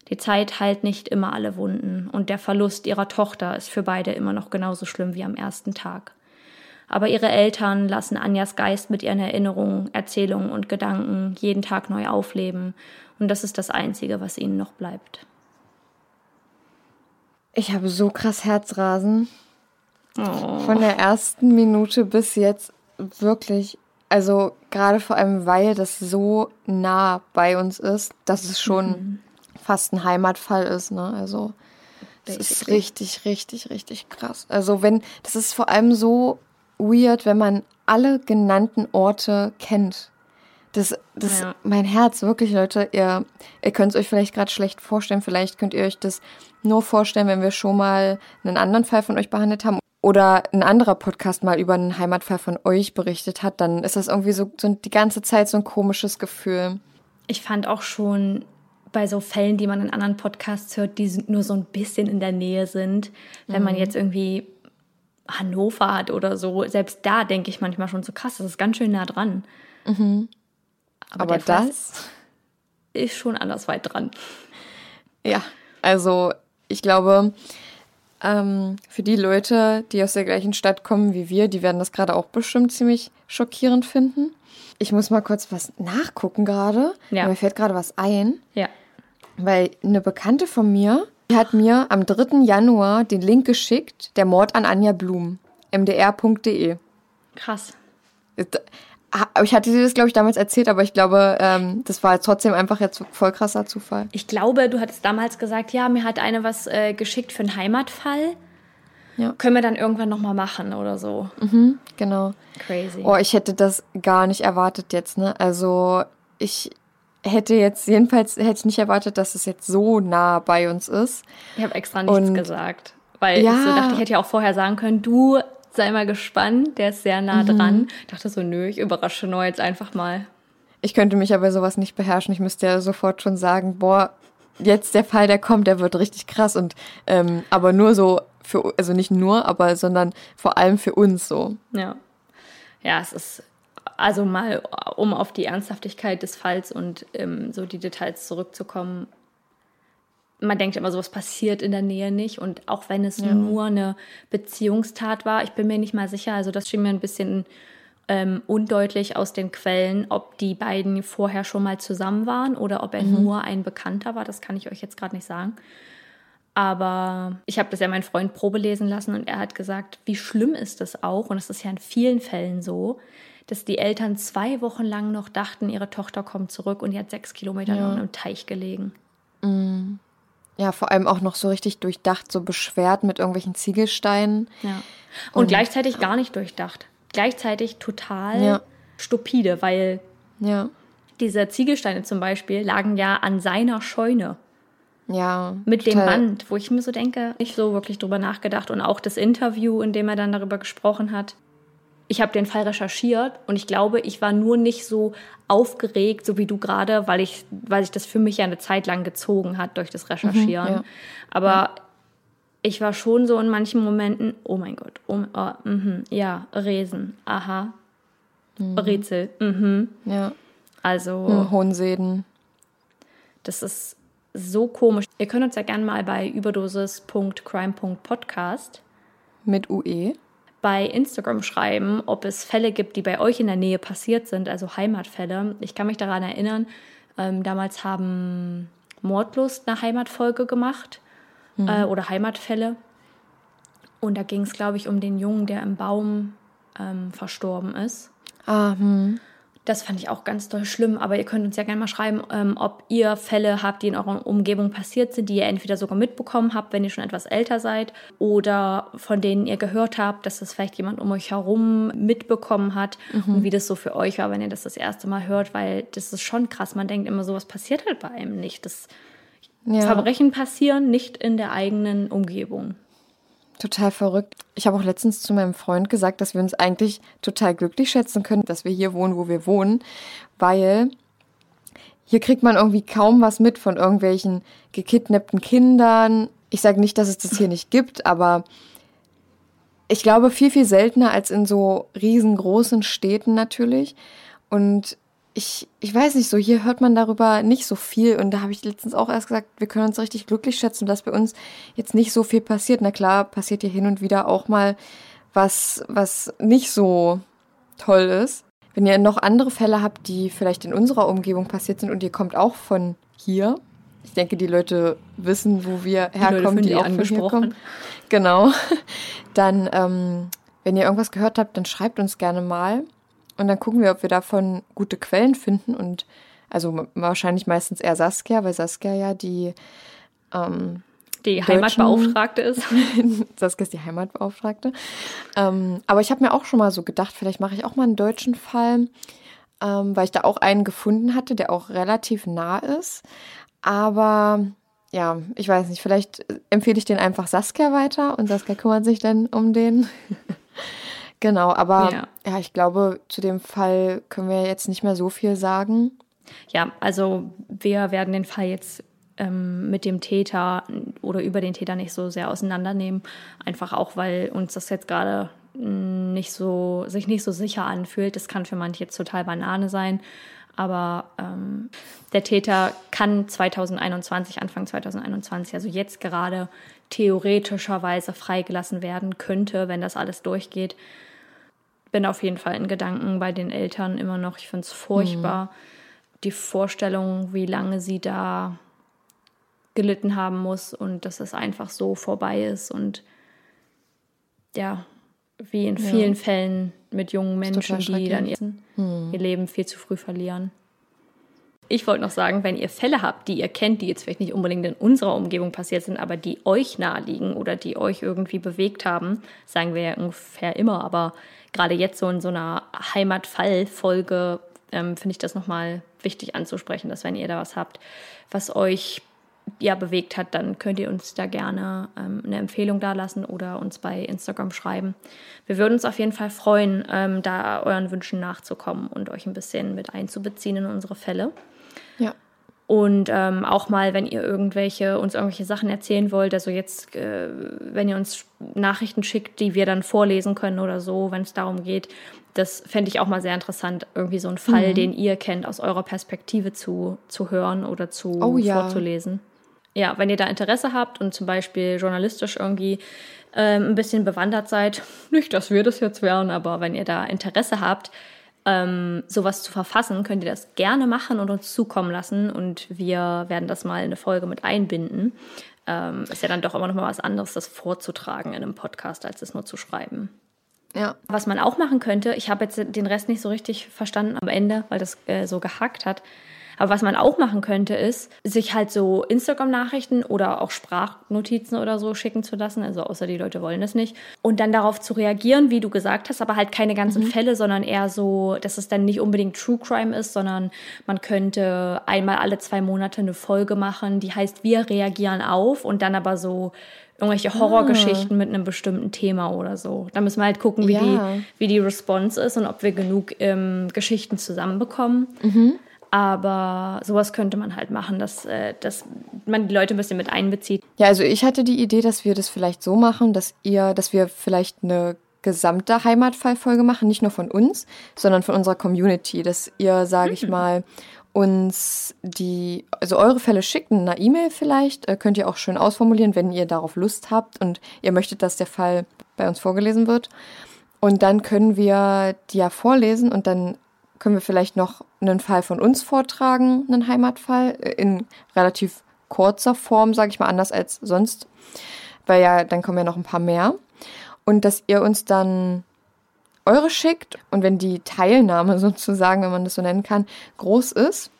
Die Zeit heilt nicht immer alle Wunden und der Verlust ihrer Tochter ist für beide immer noch genauso schlimm wie am ersten Tag. Aber ihre Eltern lassen Anjas Geist mit ihren Erinnerungen, Erzählungen und Gedanken jeden Tag neu aufleben und das ist das Einzige, was ihnen noch bleibt. Ich habe so krass Herzrasen. Oh. Von der ersten Minute bis jetzt wirklich, also gerade vor allem, weil das so nah bei uns ist, dass es schon mhm. fast ein Heimatfall ist, ne? Also das ist richtig, richtig, richtig krass. Also wenn, das ist vor allem so weird, wenn man alle genannten Orte kennt. Das, das, ja. mein Herz, wirklich, Leute, ihr, ihr könnt es euch vielleicht gerade schlecht vorstellen. Vielleicht könnt ihr euch das nur vorstellen, wenn wir schon mal einen anderen Fall von euch behandelt haben oder ein anderer Podcast mal über einen Heimatfall von euch berichtet hat, dann ist das irgendwie so, so die ganze Zeit so ein komisches Gefühl. Ich fand auch schon bei so Fällen, die man in anderen Podcasts hört, die nur so ein bisschen in der Nähe sind, wenn mhm. man jetzt irgendwie Hannover hat oder so, selbst da denke ich manchmal schon so krass, das ist ganz schön nah dran. Mhm. Aber, Aber das ist schon anders weit dran. Ja, also ich glaube, ähm, für die Leute, die aus der gleichen Stadt kommen wie wir, die werden das gerade auch bestimmt ziemlich schockierend finden. Ich muss mal kurz was nachgucken gerade. Ja. Mir fällt gerade was ein. Ja. Weil eine Bekannte von mir, hat mir am 3. Januar den Link geschickt, der Mord an Anja Blum, mdr.de. Krass. Ich hatte dir das, glaube ich, damals erzählt, aber ich glaube, ähm, das war trotzdem einfach jetzt voll krasser Zufall. Ich glaube, du hattest damals gesagt, ja, mir hat eine was äh, geschickt für einen Heimatfall. Ja. Können wir dann irgendwann nochmal machen oder so. Mhm, genau. Crazy. Oh, ich hätte das gar nicht erwartet jetzt, ne? Also ich hätte jetzt, jedenfalls hätte ich nicht erwartet, dass es jetzt so nah bei uns ist. Ich habe extra nichts Und, gesagt. Weil ja. ich so dachte, ich hätte ja auch vorher sagen können, du sei mal gespannt, der ist sehr nah mhm. dran. Ich dachte so, nö, ich überrasche Noah jetzt einfach mal. Ich könnte mich aber sowas nicht beherrschen. Ich müsste ja sofort schon sagen, boah, jetzt der Fall, der kommt, der wird richtig krass und ähm, aber nur so für, also nicht nur, aber sondern vor allem für uns so. Ja. Ja, es ist also mal, um auf die Ernsthaftigkeit des Falls und ähm, so die Details zurückzukommen, man denkt immer so, was passiert in der Nähe nicht. Und auch wenn es ja. nur eine Beziehungstat war, ich bin mir nicht mal sicher, also das schien mir ein bisschen ähm, undeutlich aus den Quellen, ob die beiden vorher schon mal zusammen waren oder ob er mhm. nur ein Bekannter war. Das kann ich euch jetzt gerade nicht sagen. Aber ich habe das ja meinen Freund Probe lesen lassen und er hat gesagt, wie schlimm ist das auch, und es ist ja in vielen Fällen so, dass die Eltern zwei Wochen lang noch dachten, ihre Tochter kommt zurück und die hat sechs Kilometer ja. im Teich gelegen. Mhm. Ja, vor allem auch noch so richtig durchdacht, so beschwert mit irgendwelchen Ziegelsteinen. Ja. Und, und gleichzeitig gar nicht durchdacht. Gleichzeitig total ja. stupide, weil ja. diese Ziegelsteine zum Beispiel lagen ja an seiner Scheune. Ja. Mit total. dem Band, wo ich mir so denke, nicht so wirklich drüber nachgedacht. Und auch das Interview, in dem er dann darüber gesprochen hat ich habe den Fall recherchiert und ich glaube, ich war nur nicht so aufgeregt, so wie du gerade, weil ich, weil sich das für mich ja eine Zeit lang gezogen hat durch das Recherchieren. Mhm, ja. Aber ja. ich war schon so in manchen Momenten, oh mein Gott, oh, oh mh, ja, Resen, aha, mhm. Rätsel, mhm. Ja. Also. Mhm, Hohenseden. Das ist so komisch. Ihr könnt uns ja gerne mal bei überdosis.crime.podcast mit UE bei Instagram schreiben, ob es Fälle gibt, die bei euch in der Nähe passiert sind, also Heimatfälle. Ich kann mich daran erinnern, ähm, damals haben Mordlust eine Heimatfolge gemacht mhm. äh, oder Heimatfälle. Und da ging es, glaube ich, um den Jungen, der im Baum ähm, verstorben ist. Ah, hm. Das fand ich auch ganz doll schlimm, aber ihr könnt uns ja gerne mal schreiben, ähm, ob ihr Fälle habt, die in eurer Umgebung passiert sind, die ihr entweder sogar mitbekommen habt, wenn ihr schon etwas älter seid, oder von denen ihr gehört habt, dass das vielleicht jemand um euch herum mitbekommen hat mhm. und wie das so für euch war, wenn ihr das das erste Mal hört, weil das ist schon krass. Man denkt immer, sowas passiert halt bei einem nicht. Das ja. Verbrechen passieren nicht in der eigenen Umgebung. Total verrückt. Ich habe auch letztens zu meinem Freund gesagt, dass wir uns eigentlich total glücklich schätzen können, dass wir hier wohnen, wo wir wohnen, weil hier kriegt man irgendwie kaum was mit von irgendwelchen gekidnappten Kindern. Ich sage nicht, dass es das hier nicht gibt, aber ich glaube viel, viel seltener als in so riesengroßen Städten natürlich. Und ich, ich weiß nicht so, hier hört man darüber nicht so viel und da habe ich letztens auch erst gesagt, wir können uns richtig glücklich schätzen, dass bei uns jetzt nicht so viel passiert. Na klar, passiert hier hin und wieder auch mal was, was nicht so toll ist. Wenn ihr noch andere Fälle habt, die vielleicht in unserer Umgebung passiert sind und ihr kommt auch von hier, ich denke, die Leute wissen, wo wir herkommen, die, die auch von hier kommen. Genau. (laughs) Dann, ähm, wenn ihr irgendwas gehört habt, dann schreibt uns gerne mal. Und dann gucken wir, ob wir davon gute Quellen finden. Und also wahrscheinlich meistens eher Saskia, weil Saskia ja die ähm, die Heimatbeauftragte ist. (laughs) Saskia ist die Heimatbeauftragte. Ähm, aber ich habe mir auch schon mal so gedacht, vielleicht mache ich auch mal einen deutschen Fall, ähm, weil ich da auch einen gefunden hatte, der auch relativ nah ist. Aber ja, ich weiß nicht, vielleicht empfehle ich den einfach Saskia weiter und Saskia kümmert sich dann um den. (laughs) Genau, aber ja. ja, ich glaube, zu dem Fall können wir jetzt nicht mehr so viel sagen. Ja, also wir werden den Fall jetzt ähm, mit dem Täter oder über den Täter nicht so sehr auseinandernehmen. Einfach auch, weil uns das jetzt gerade nicht so, sich nicht so sicher anfühlt. Das kann für manche jetzt total Banane sein. Aber ähm, der Täter kann 2021, Anfang 2021, also jetzt gerade theoretischerweise freigelassen werden, könnte, wenn das alles durchgeht bin auf jeden Fall in Gedanken bei den Eltern immer noch. Ich finde es furchtbar. Mhm. Die Vorstellung, wie lange sie da gelitten haben muss und dass es einfach so vorbei ist und ja, wie in vielen ja. Fällen mit jungen Menschen, die dann ihr, hm. ihr Leben viel zu früh verlieren. Ich wollte noch sagen, wenn ihr Fälle habt, die ihr kennt, die jetzt vielleicht nicht unbedingt in unserer Umgebung passiert sind, aber die euch naheliegen oder die euch irgendwie bewegt haben, sagen wir ja ungefähr immer, aber gerade jetzt so in so einer Heimatfall-Folge ähm, finde ich das nochmal wichtig anzusprechen, dass wenn ihr da was habt, was euch ja bewegt hat, dann könnt ihr uns da gerne ähm, eine Empfehlung dalassen oder uns bei Instagram schreiben. Wir würden uns auf jeden Fall freuen, ähm, da euren Wünschen nachzukommen und euch ein bisschen mit einzubeziehen in unsere Fälle. Ja. Und ähm, auch mal, wenn ihr irgendwelche, uns irgendwelche Sachen erzählen wollt, also jetzt, äh, wenn ihr uns Nachrichten schickt, die wir dann vorlesen können oder so, wenn es darum geht, das fände ich auch mal sehr interessant, irgendwie so einen Fall, mhm. den ihr kennt, aus eurer Perspektive zu, zu hören oder zu oh, ja. vorzulesen. Ja, wenn ihr da Interesse habt und zum Beispiel journalistisch irgendwie ähm, ein bisschen bewandert seid, (laughs) nicht, dass wir das jetzt wären, aber wenn ihr da Interesse habt, ähm, sowas zu verfassen, könnt ihr das gerne machen und uns zukommen lassen und wir werden das mal in eine Folge mit einbinden. Ähm, ist ja dann doch immer noch mal was anderes, das vorzutragen in einem Podcast, als es nur zu schreiben. Ja. Was man auch machen könnte, ich habe jetzt den Rest nicht so richtig verstanden am Ende, weil das äh, so gehackt hat. Aber was man auch machen könnte, ist, sich halt so Instagram-Nachrichten oder auch Sprachnotizen oder so schicken zu lassen, also außer die Leute wollen es nicht, und dann darauf zu reagieren, wie du gesagt hast, aber halt keine ganzen mhm. Fälle, sondern eher so, dass es dann nicht unbedingt True Crime ist, sondern man könnte einmal alle zwei Monate eine Folge machen, die heißt Wir reagieren auf und dann aber so irgendwelche Horrorgeschichten ah. mit einem bestimmten Thema oder so. Da müssen wir halt gucken, wie, ja. die, wie die Response ist und ob wir genug ähm, Geschichten zusammenbekommen. Mhm. Aber sowas könnte man halt machen, dass, äh, dass man die Leute ein bisschen mit einbezieht. Ja, also ich hatte die Idee, dass wir das vielleicht so machen, dass ihr, dass wir vielleicht eine gesamte Heimatfallfolge machen, nicht nur von uns, sondern von unserer Community, dass ihr, sage ich mhm. mal, uns die, also eure Fälle schickt, in einer E-Mail vielleicht, äh, könnt ihr auch schön ausformulieren, wenn ihr darauf Lust habt und ihr möchtet, dass der Fall bei uns vorgelesen wird. Und dann können wir die ja vorlesen und dann können wir vielleicht noch einen Fall von uns vortragen, einen Heimatfall, in relativ kurzer Form, sage ich mal, anders als sonst, weil ja, dann kommen ja noch ein paar mehr. Und dass ihr uns dann eure schickt und wenn die Teilnahme (laughs) sozusagen, wenn man das so nennen kann, groß ist,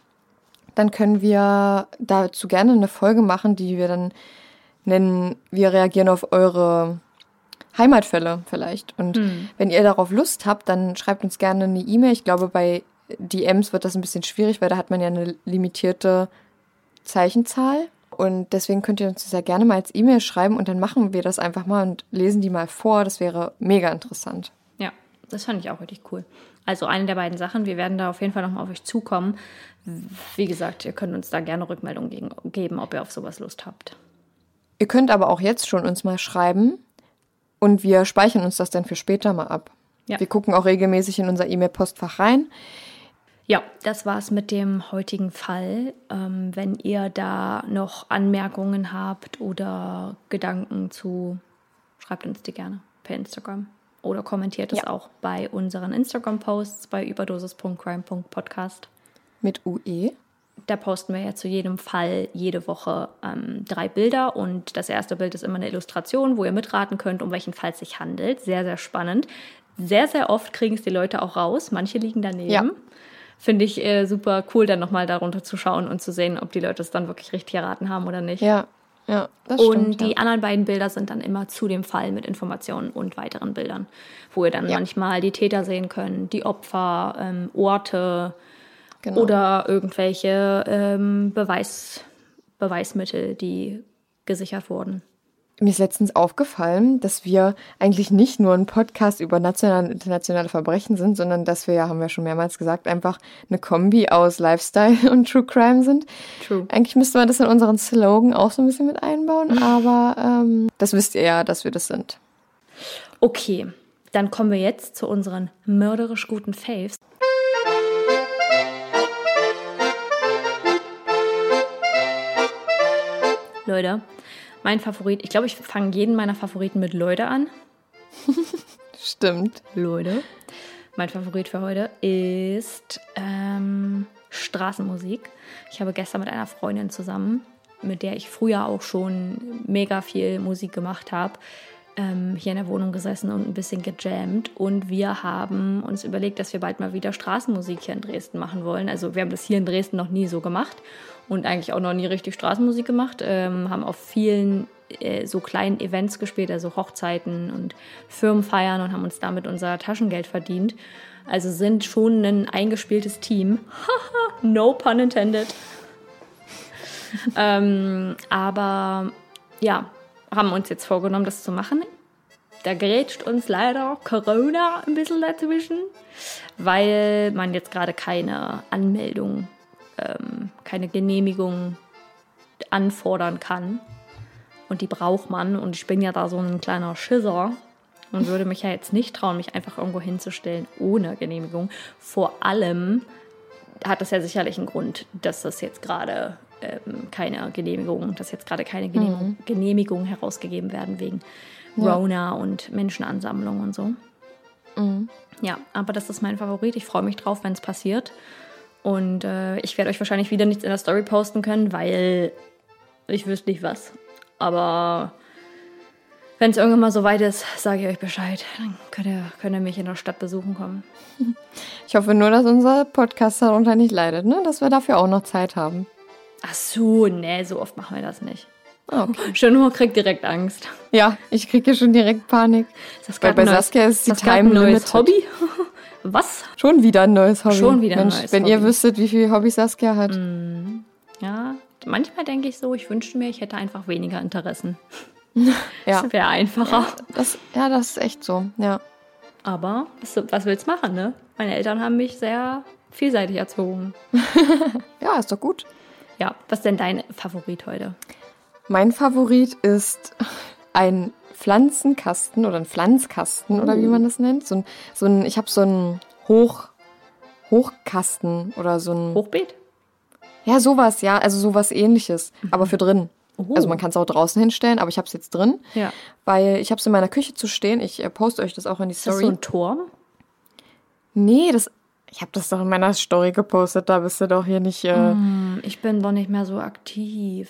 dann können wir dazu gerne eine Folge machen, die wir dann nennen, wir reagieren auf eure Heimatfälle vielleicht. Und Hm. wenn ihr darauf Lust habt, dann schreibt uns gerne eine E-Mail. Ich glaube, bei DMs wird das ein bisschen schwierig, weil da hat man ja eine limitierte Zeichenzahl. Und deswegen könnt ihr uns das ja gerne mal als E-Mail schreiben und dann machen wir das einfach mal und lesen die mal vor. Das wäre mega interessant. Ja, das fand ich auch richtig cool. Also eine der beiden Sachen, wir werden da auf jeden Fall nochmal auf euch zukommen. Wie gesagt, ihr könnt uns da gerne Rückmeldung geben, ob ihr auf sowas Lust habt. Ihr könnt aber auch jetzt schon uns mal schreiben und wir speichern uns das dann für später mal ab. Ja. Wir gucken auch regelmäßig in unser E-Mail-Postfach rein. Ja, das war's mit dem heutigen Fall. Ähm, wenn ihr da noch Anmerkungen habt oder Gedanken zu, schreibt uns die gerne per Instagram. Oder kommentiert es Ja. auch bei unseren Instagram-Posts bei überdosis.crime.podcast. Mit. UE. Da posten wir ja zu jedem Fall jede Woche ähm, drei Bilder und das erste Bild ist immer eine Illustration, wo ihr mitraten könnt, um welchen Fall es sich handelt. Sehr, sehr spannend. Sehr, sehr oft kriegen es die Leute auch raus. Manche liegen daneben. Ja. Finde ich äh, super cool, dann nochmal darunter zu schauen und zu sehen, ob die Leute es dann wirklich richtig erraten haben oder nicht. Ja, ja, das und stimmt. die ja. anderen beiden Bilder sind dann immer zu dem Fall mit Informationen und weiteren Bildern, wo ihr dann Ja. manchmal die Täter sehen könnt, die Opfer, ähm, Orte, Genau. oder irgendwelche ähm, Beweis, Beweismittel, die gesichert wurden. Mir ist letztens aufgefallen, dass wir eigentlich nicht nur ein Podcast über nationale und internationale Verbrechen sind, sondern dass wir ja, haben wir schon mehrmals gesagt, einfach eine Kombi aus Lifestyle (laughs) und True Crime sind. True. Eigentlich müsste man das in unseren Slogan auch so ein bisschen mit einbauen, aber ähm, das wisst ihr ja, dass wir das sind. Okay, dann kommen wir jetzt zu unseren mörderisch guten Faves. Leute, mein Favorit, ich glaube, ich fange jeden meiner Favoriten mit Leute an. (laughs) Stimmt. Leute. Mein Favorit für heute ist ähm, Straßenmusik. Ich habe gestern mit einer Freundin zusammen, mit der ich früher auch schon mega viel Musik gemacht habe, ähm, hier in der Wohnung gesessen und ein bisschen gejammt. Und wir haben uns überlegt, dass wir bald mal wieder Straßenmusik hier in Dresden machen wollen. Also wir haben das hier in Dresden noch nie so gemacht und eigentlich auch noch nie richtig Straßenmusik gemacht. Ähm, haben auf vielen äh, so kleinen Events gespielt, also Hochzeiten und Firmenfeiern und haben uns damit unser Taschengeld verdient. Also sind schon ein eingespieltes Team. (laughs) No pun intended. (laughs) ähm, aber ja, haben uns jetzt vorgenommen, das zu machen. Da grätscht uns leider Corona ein bisschen dazwischen, weil man jetzt gerade keine Anmeldung, ähm, keine Genehmigung anfordern kann. Und die braucht man. Und ich bin ja da so ein kleiner Schisser und würde mich ja jetzt nicht trauen, mich einfach irgendwo hinzustellen ohne Genehmigung. Vor allem hat das ja sicherlich einen Grund, dass das jetzt gerade ähm, keine Genehmigung, dass jetzt gerade keine Genehmigung, Genehmigungen herausgegeben werden wegen Rona und Menschenansammlung und so. Ja, aber das ist mein Favorit. Ich freue mich drauf, wenn es passiert. Und äh, ich werde euch wahrscheinlich wieder nichts in der Story posten können, weil ich wüsste nicht was. Aber wenn es irgendwann mal so weit ist, sage ich euch Bescheid. Dann könnt ihr, könnt ihr mich in der Stadt besuchen kommen. (laughs) Ich hoffe nur, dass unser Podcast darunter nicht leidet, ne? dass wir dafür auch noch Zeit haben. Ach so, nee, so oft machen wir das nicht. Ah, okay. (laughs) Schönhuhr kriegt direkt Angst. Ja, ich kriege hier schon direkt Panik. Das Weil bei Saskia ist die Time ein neues limited. Hobby. Was? Schon wieder ein neues Hobby. Schon wieder ein Mensch, neues wenn ihr Hobby. wüsstet, wie viele Hobbys Saskia hat. Ja, manchmal denke ich so, ich wünschte mir, ich hätte einfach weniger Interessen. (laughs) Ja. Das wäre einfacher. Das, ja, das ist echt so. Ja. Aber was, was willst du machen, ne? Meine Eltern haben mich sehr vielseitig erzogen. (laughs) ja, ist doch gut. Ja, was ist denn dein Favorit heute? Mein Favorit ist ein Pflanzenkasten oder ein Pflanzkasten oder wie man das nennt. So ein, so ein ich habe so einen Hoch, Hochkasten oder so ein. Hochbeet? Ja, sowas, ja. Also sowas ähnliches. Aber für drin. Oh. Also man kann es auch draußen hinstellen, aber ich habe es jetzt drin. Ja. Weil ich habe es in meiner Küche zu stehen. Ich äh, poste euch das auch in die Ist das Story. so ein Turm? nee, das. Ich habe das doch in meiner Story gepostet. Da bist du doch hier nicht. Äh, Hm, Ich bin doch nicht mehr so aktiv.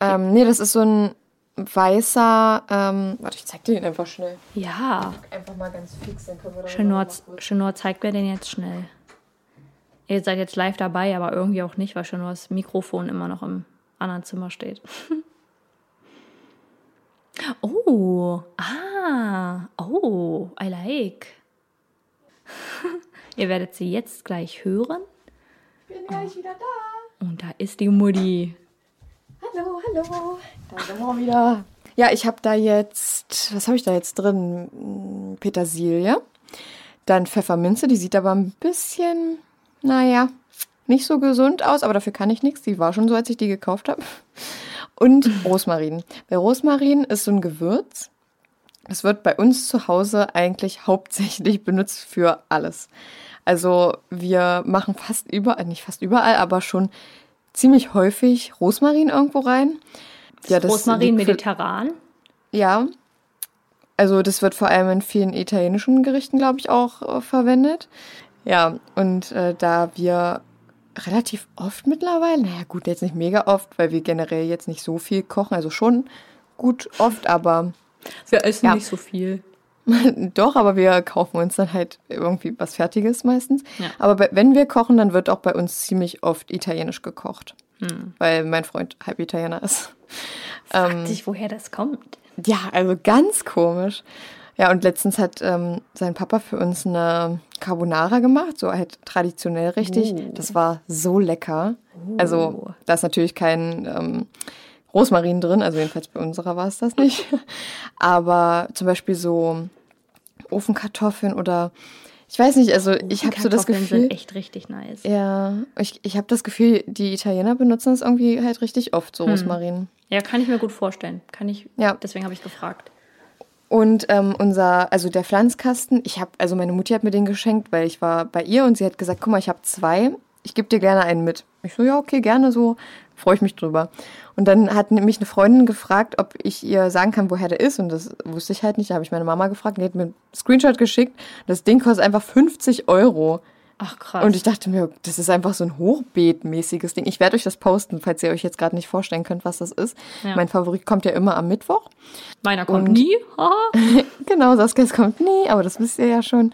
ähm, nee, das ist so ein weißer, ähm, warte, ich zeig dir den einfach schnell. Ja. Einfach mal ganz fix, dann können wir da Chenor, Chenor zeigt mir den jetzt schnell. Ihr seid jetzt live dabei, aber irgendwie auch nicht, weil Chenors Mikrofon immer noch im anderen Zimmer steht. (laughs) oh, ah, oh, I like. (laughs) Ihr werdet sie jetzt gleich hören. bin gleich wieder da. Und da ist die Mutti. Hallo, hallo. Da sind wir wieder. Ja, ich habe da jetzt, was habe ich da jetzt drin? Hm, Petersilie. Dann Pfefferminze, die sieht aber ein bisschen, naja, nicht so gesund aus, aber dafür kann ich nichts. Die war schon so, als ich die gekauft habe. Und (laughs) Rosmarin. Weil Rosmarin ist so ein Gewürz. Es wird bei uns zu Hause eigentlich hauptsächlich (laughs) benutzt für alles. Also wir machen fast überall, nicht fast überall, aber schon ziemlich häufig Rosmarin irgendwo rein. Ja, das Rosmarin mediterran. Ja. Also das wird vor allem in vielen italienischen Gerichten, glaube ich, auch äh, verwendet. Ja, und äh, da wir relativ oft mittlerweile, naja gut, jetzt nicht mega oft, weil wir generell jetzt nicht so viel kochen, also schon gut oft, aber Wir essen Ja. nicht so viel. (laughs) doch, aber wir kaufen uns dann halt irgendwie was Fertiges meistens. Ja. Aber wenn wir kochen, dann wird auch bei uns ziemlich oft italienisch gekocht, Hm. weil mein Freund halb Italiener ist. (laughs) Fragt sich, woher das kommt. Ja, also ganz komisch. Ja, und letztens hat ähm, sein Papa für uns eine Carbonara gemacht, so halt traditionell richtig. Oh. Das war so lecker. Also da ist natürlich kein ähm, Rosmarin drin, also jedenfalls bei unserer war es das nicht. (laughs) Aber zum Beispiel so Ofenkartoffeln oder ich weiß nicht, also ich habe so das Gefühl, sind echt richtig nice. ja, ich, ich habe das Gefühl, die Italiener benutzen es irgendwie halt richtig oft, so Rosmarin. Ja, kann ich mir gut vorstellen. Kann ich. Ja. Deswegen habe ich gefragt. Und ähm, unser, also der Pflanzkasten, ich habe, also meine Mutti hat mir den geschenkt, weil ich war bei ihr und sie hat gesagt, guck mal, ich habe zwei, ich gebe dir gerne einen mit. Ich so, ja, okay, gerne so, freue ich mich drüber. Und dann hat mich eine Freundin gefragt, ob ich ihr sagen kann, woher der ist und das wusste ich halt nicht. Da habe ich meine Mama gefragt, die hat mir einen Screenshot geschickt. Das Ding kostet einfach 50 Euro. Ach krass. Und ich dachte mir, das ist einfach so ein Hochbeetmäßiges Ding. Ich werde euch das posten, falls ihr euch jetzt gerade nicht vorstellen könnt, was das ist. Ja. Mein Favorit kommt ja immer am Mittwoch. Meiner kommt und- nie. (laughs) (laughs) Genau, Saskias kommt nie, aber das wisst ihr ja schon.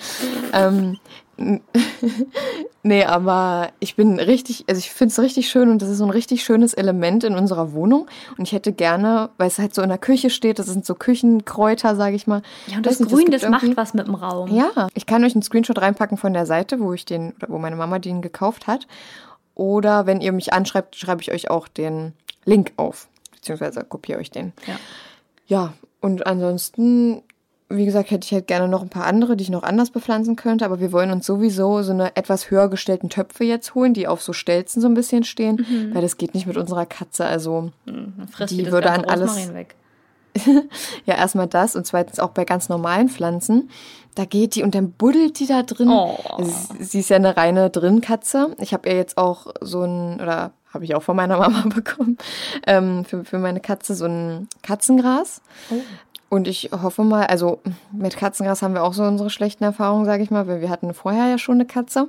Ähm, (laughs) nee, aber ich bin richtig, also ich finde es richtig schön und das ist so ein richtig schönes Element in unserer Wohnung. Und ich hätte gerne, weil es halt so in der Küche steht, das sind so Küchenkräuter, sage ich mal. ja, und das nicht, Grün, gibt das macht was mit dem Raum. Ja, ich kann euch einen Screenshot reinpacken von der Seite, wo ich den, oder wo meine Mama den gekauft hat. Oder wenn ihr mich anschreibt, schreibe ich euch auch den Link auf. Beziehungsweise kopiere euch den. Ja. Ja, und ansonsten, wie gesagt, hätte ich halt gerne noch ein paar andere, die ich noch anders bepflanzen könnte. Aber wir wollen uns sowieso so eine etwas höher gestellten Töpfe jetzt holen, die auf so Stelzen so ein bisschen stehen. Weil das geht nicht mit unserer Katze. Also frisst Die würde an alles- (laughs) ja, erstmal das und zweitens auch bei ganz normalen Pflanzen. Da geht die und dann buddelt die da drin. Oh. Sie, sie ist ja eine reine Drinnkatze. Ich habe ihr jetzt auch so ein, oder habe ich auch von meiner (laughs) Mama bekommen, ähm, für, für meine Katze so ein Katzengras. Und ich hoffe mal, also mit Katzengras haben wir auch so unsere schlechten Erfahrungen, sage ich mal, weil wir hatten vorher ja schon eine Katze.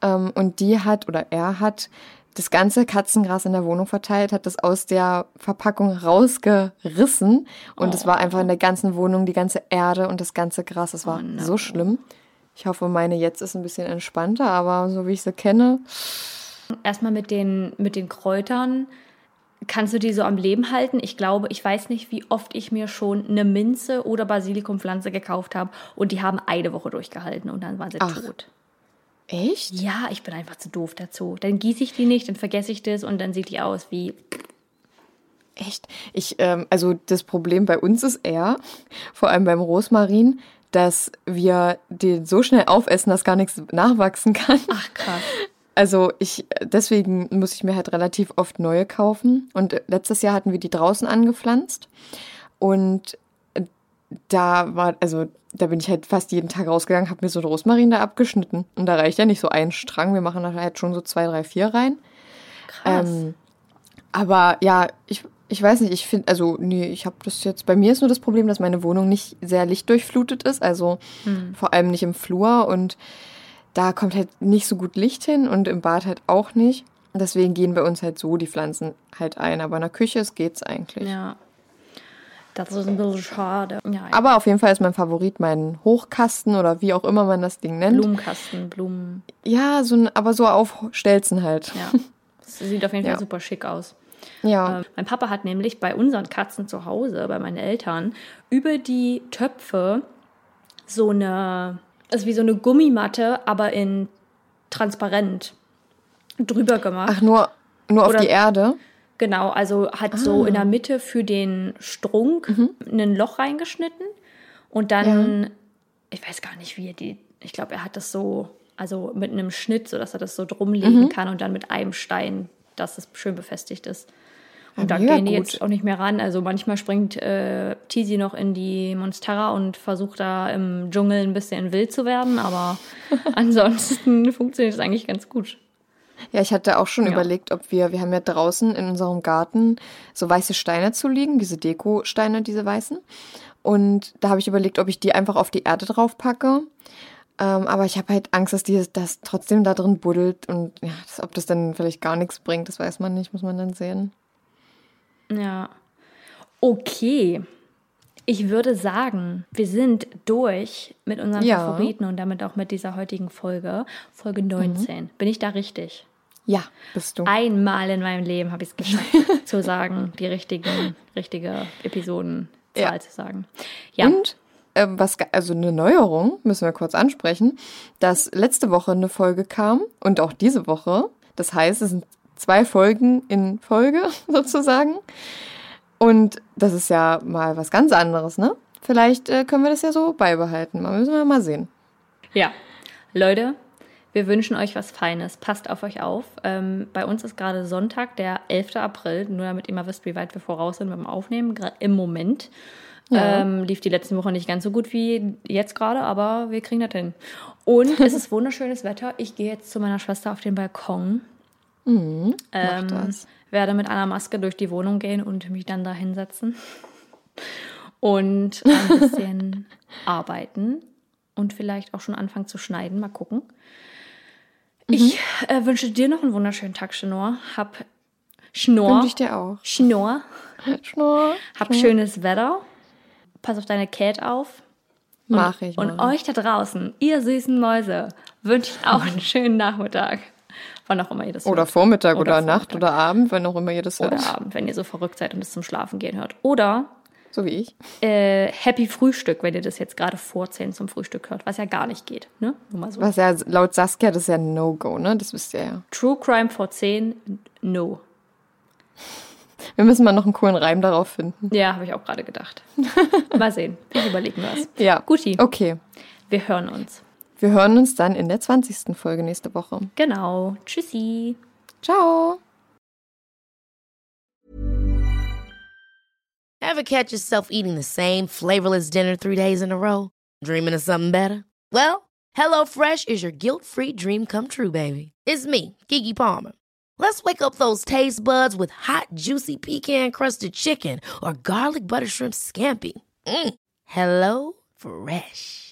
Ähm, und die hat, oder er hat das ganze Katzengras in der Wohnung verteilt, hat das aus der Verpackung rausgerissen. Und es war einfach in der ganzen Wohnung die ganze Erde und das ganze Gras. Das war so schlimm. Ich hoffe, meine jetzt ist ein bisschen entspannter, aber so wie ich sie kenne, Erstmal mit den, mit den Kräutern. Kannst du die so am Leben halten? Ich glaube, ich weiß nicht, wie oft ich mir schon eine Minze oder Basilikumpflanze gekauft habe und die haben eine Woche durchgehalten und dann waren sie Ach. tot. echt? Ja, ich bin einfach zu doof dazu. Dann gieße ich die nicht, dann vergesse ich das und dann sieht die aus wie. Echt? Ich, ähm, also das Problem bei uns ist eher, vor allem beim Rosmarin, dass wir den so schnell aufessen, dass gar nichts nachwachsen kann. Ach krass. Also ich, deswegen muss ich mir halt relativ oft neue kaufen. Und letztes Jahr hatten wir die draußen angepflanzt. Und da war, also da bin ich halt fast jeden Tag rausgegangen, habe mir so einen Rosmarin da abgeschnitten. Und da reicht ja nicht so ein Strang. Wir machen da halt schon so zwei, drei, vier rein. Krass. Ähm, aber ja, ich, ich weiß nicht, ich finde, also nee, ich habe das jetzt, bei mir ist nur das Problem, dass meine Wohnung nicht sehr lichtdurchflutet ist, also vor allem nicht im Flur und da kommt halt nicht so gut Licht hin und im Bad halt auch nicht. Deswegen gehen bei uns halt so die Pflanzen halt ein, aber in der Küche es geht's eigentlich. Ja. Das ist ein bisschen schade. Ja, Aber auf jeden Fall ist mein Favorit mein Hochkasten oder wie auch immer man das Ding nennt. Blumenkasten, Blumen. Ja, so ein, aber so auf Stelzen halt. Ja. (laughs) Das sieht auf jeden Fall Ja. super schick aus. Ja. Ähm, mein Papa hat nämlich bei unseren Katzen zu Hause, bei meinen Eltern, über die Töpfe so eine, also wie so eine Gummimatte, aber in transparent drüber gemacht. Ach, nur, nur auf Oder- die Erde. Genau, also hat Ah. so in der Mitte für den Strunk Mhm. ein Loch reingeschnitten und dann, ich weiß gar nicht, wie er die, ich glaube, er hat das so, also mit einem Schnitt, sodass er das so Mhm. drumlegen kann und dann mit einem Stein, dass es schön befestigt ist. Und da Ah, mega gehen die gut. jetzt auch nicht mehr ran. Also manchmal springt äh, Tizi noch in die Monstera und versucht da im Dschungel ein bisschen wild zu werden, aber (laughs) ansonsten funktioniert es eigentlich ganz gut. Ja, ich hatte auch schon Ja. überlegt, ob wir, wir haben ja draußen in unserem Garten so weiße Steine zu liegen, diese Deko-Steine, diese weißen. Und da habe ich überlegt, ob ich die einfach auf die Erde drauf packe. Ähm, aber ich habe halt Angst, dass die das trotzdem da drin buddelt und ja, das, ob das dann vielleicht gar nichts bringt, das weiß man nicht, muss man dann sehen. Ja. Okay. Ich würde sagen, wir sind durch mit unseren Ja. Favoriten und damit auch mit dieser heutigen Folge. Folge 19. Bin ich da richtig? Ja, bist du. Einmal in meinem Leben habe ich es geschafft, (laughs) zu sagen, die richtigen, richtige Episodenzahl Ja. zu sagen. Ja. Und ähm, was, also eine Neuerung, müssen wir kurz ansprechen, dass letzte Woche eine Folge kam und auch diese Woche. Das heißt, es sind zwei Folgen in Folge (laughs) sozusagen. Und das ist ja mal was ganz anderes, ne? Vielleicht äh, können wir das ja so beibehalten. Mal müssen wir mal sehen. Ja, Leute, wir wünschen euch was Feines. Passt auf euch auf. Ähm, bei uns ist gerade Sonntag, der 11. April, nur damit ihr mal wisst, wie weit wir voraus sind beim Aufnehmen. Gerade im Moment ähm, lief die letzten Woche nicht ganz so gut wie jetzt gerade, aber wir kriegen das hin. Und es ist wunderschönes Wetter. Ich gehe jetzt zu meiner Schwester auf den Balkon. Ähm, das. Werde mit einer Maske durch die Wohnung gehen und mich dann da hinsetzen (laughs) und ein (laughs) bisschen arbeiten und vielleicht auch schon anfangen zu schneiden. Mal gucken. Ich äh, wünsche dir noch einen wunderschönen Tag, Schnorr. Hab Schnorr. Wünsche ich dir auch. Schnorr. (laughs) Schnurr. Hab schönes Wetter. Pass auf deine Cat auf. Mach ich Und mal. euch da draußen, ihr süßen Mäuse, wünsche ich auch einen schönen Nachmittag. Wann auch immer ihr das Oder hört. Vormittag oder, Oder Nacht Vormittag. oder Abend, wenn auch immer ihr das hört. Oder Abend, wenn ihr so verrückt seid und es zum Schlafen gehen hört. Oder So wie ich. äh, Happy Frühstück, wenn ihr das jetzt gerade vor 10 zum Frühstück hört, was ja gar nicht geht. Ne? Nur mal so. Was ja laut Saskia, das ist ja No-Go, ne? Das wisst ihr ja. True Crime vor 10, no. Wir müssen mal noch einen coolen Reim darauf finden. Ja, habe ich auch gerade gedacht. (laughs) Mal sehen. Ich überlege mir was. Ja. Guti, Okay. wir hören uns. Wir hören uns dann in der 20. Folge nächste Woche. Genau. Tschüssi. Ciao. Ever catch yourself eating the same flavorless dinner three days in a row? Dreaming of something better? Well, HelloFresh is your guilt free dream come true, baby. It's me, Kiki Palmer. Let's wake up those taste buds with hot, juicy pecan crusted chicken or garlic butter shrimp scampi. Mm. Hello Fresh.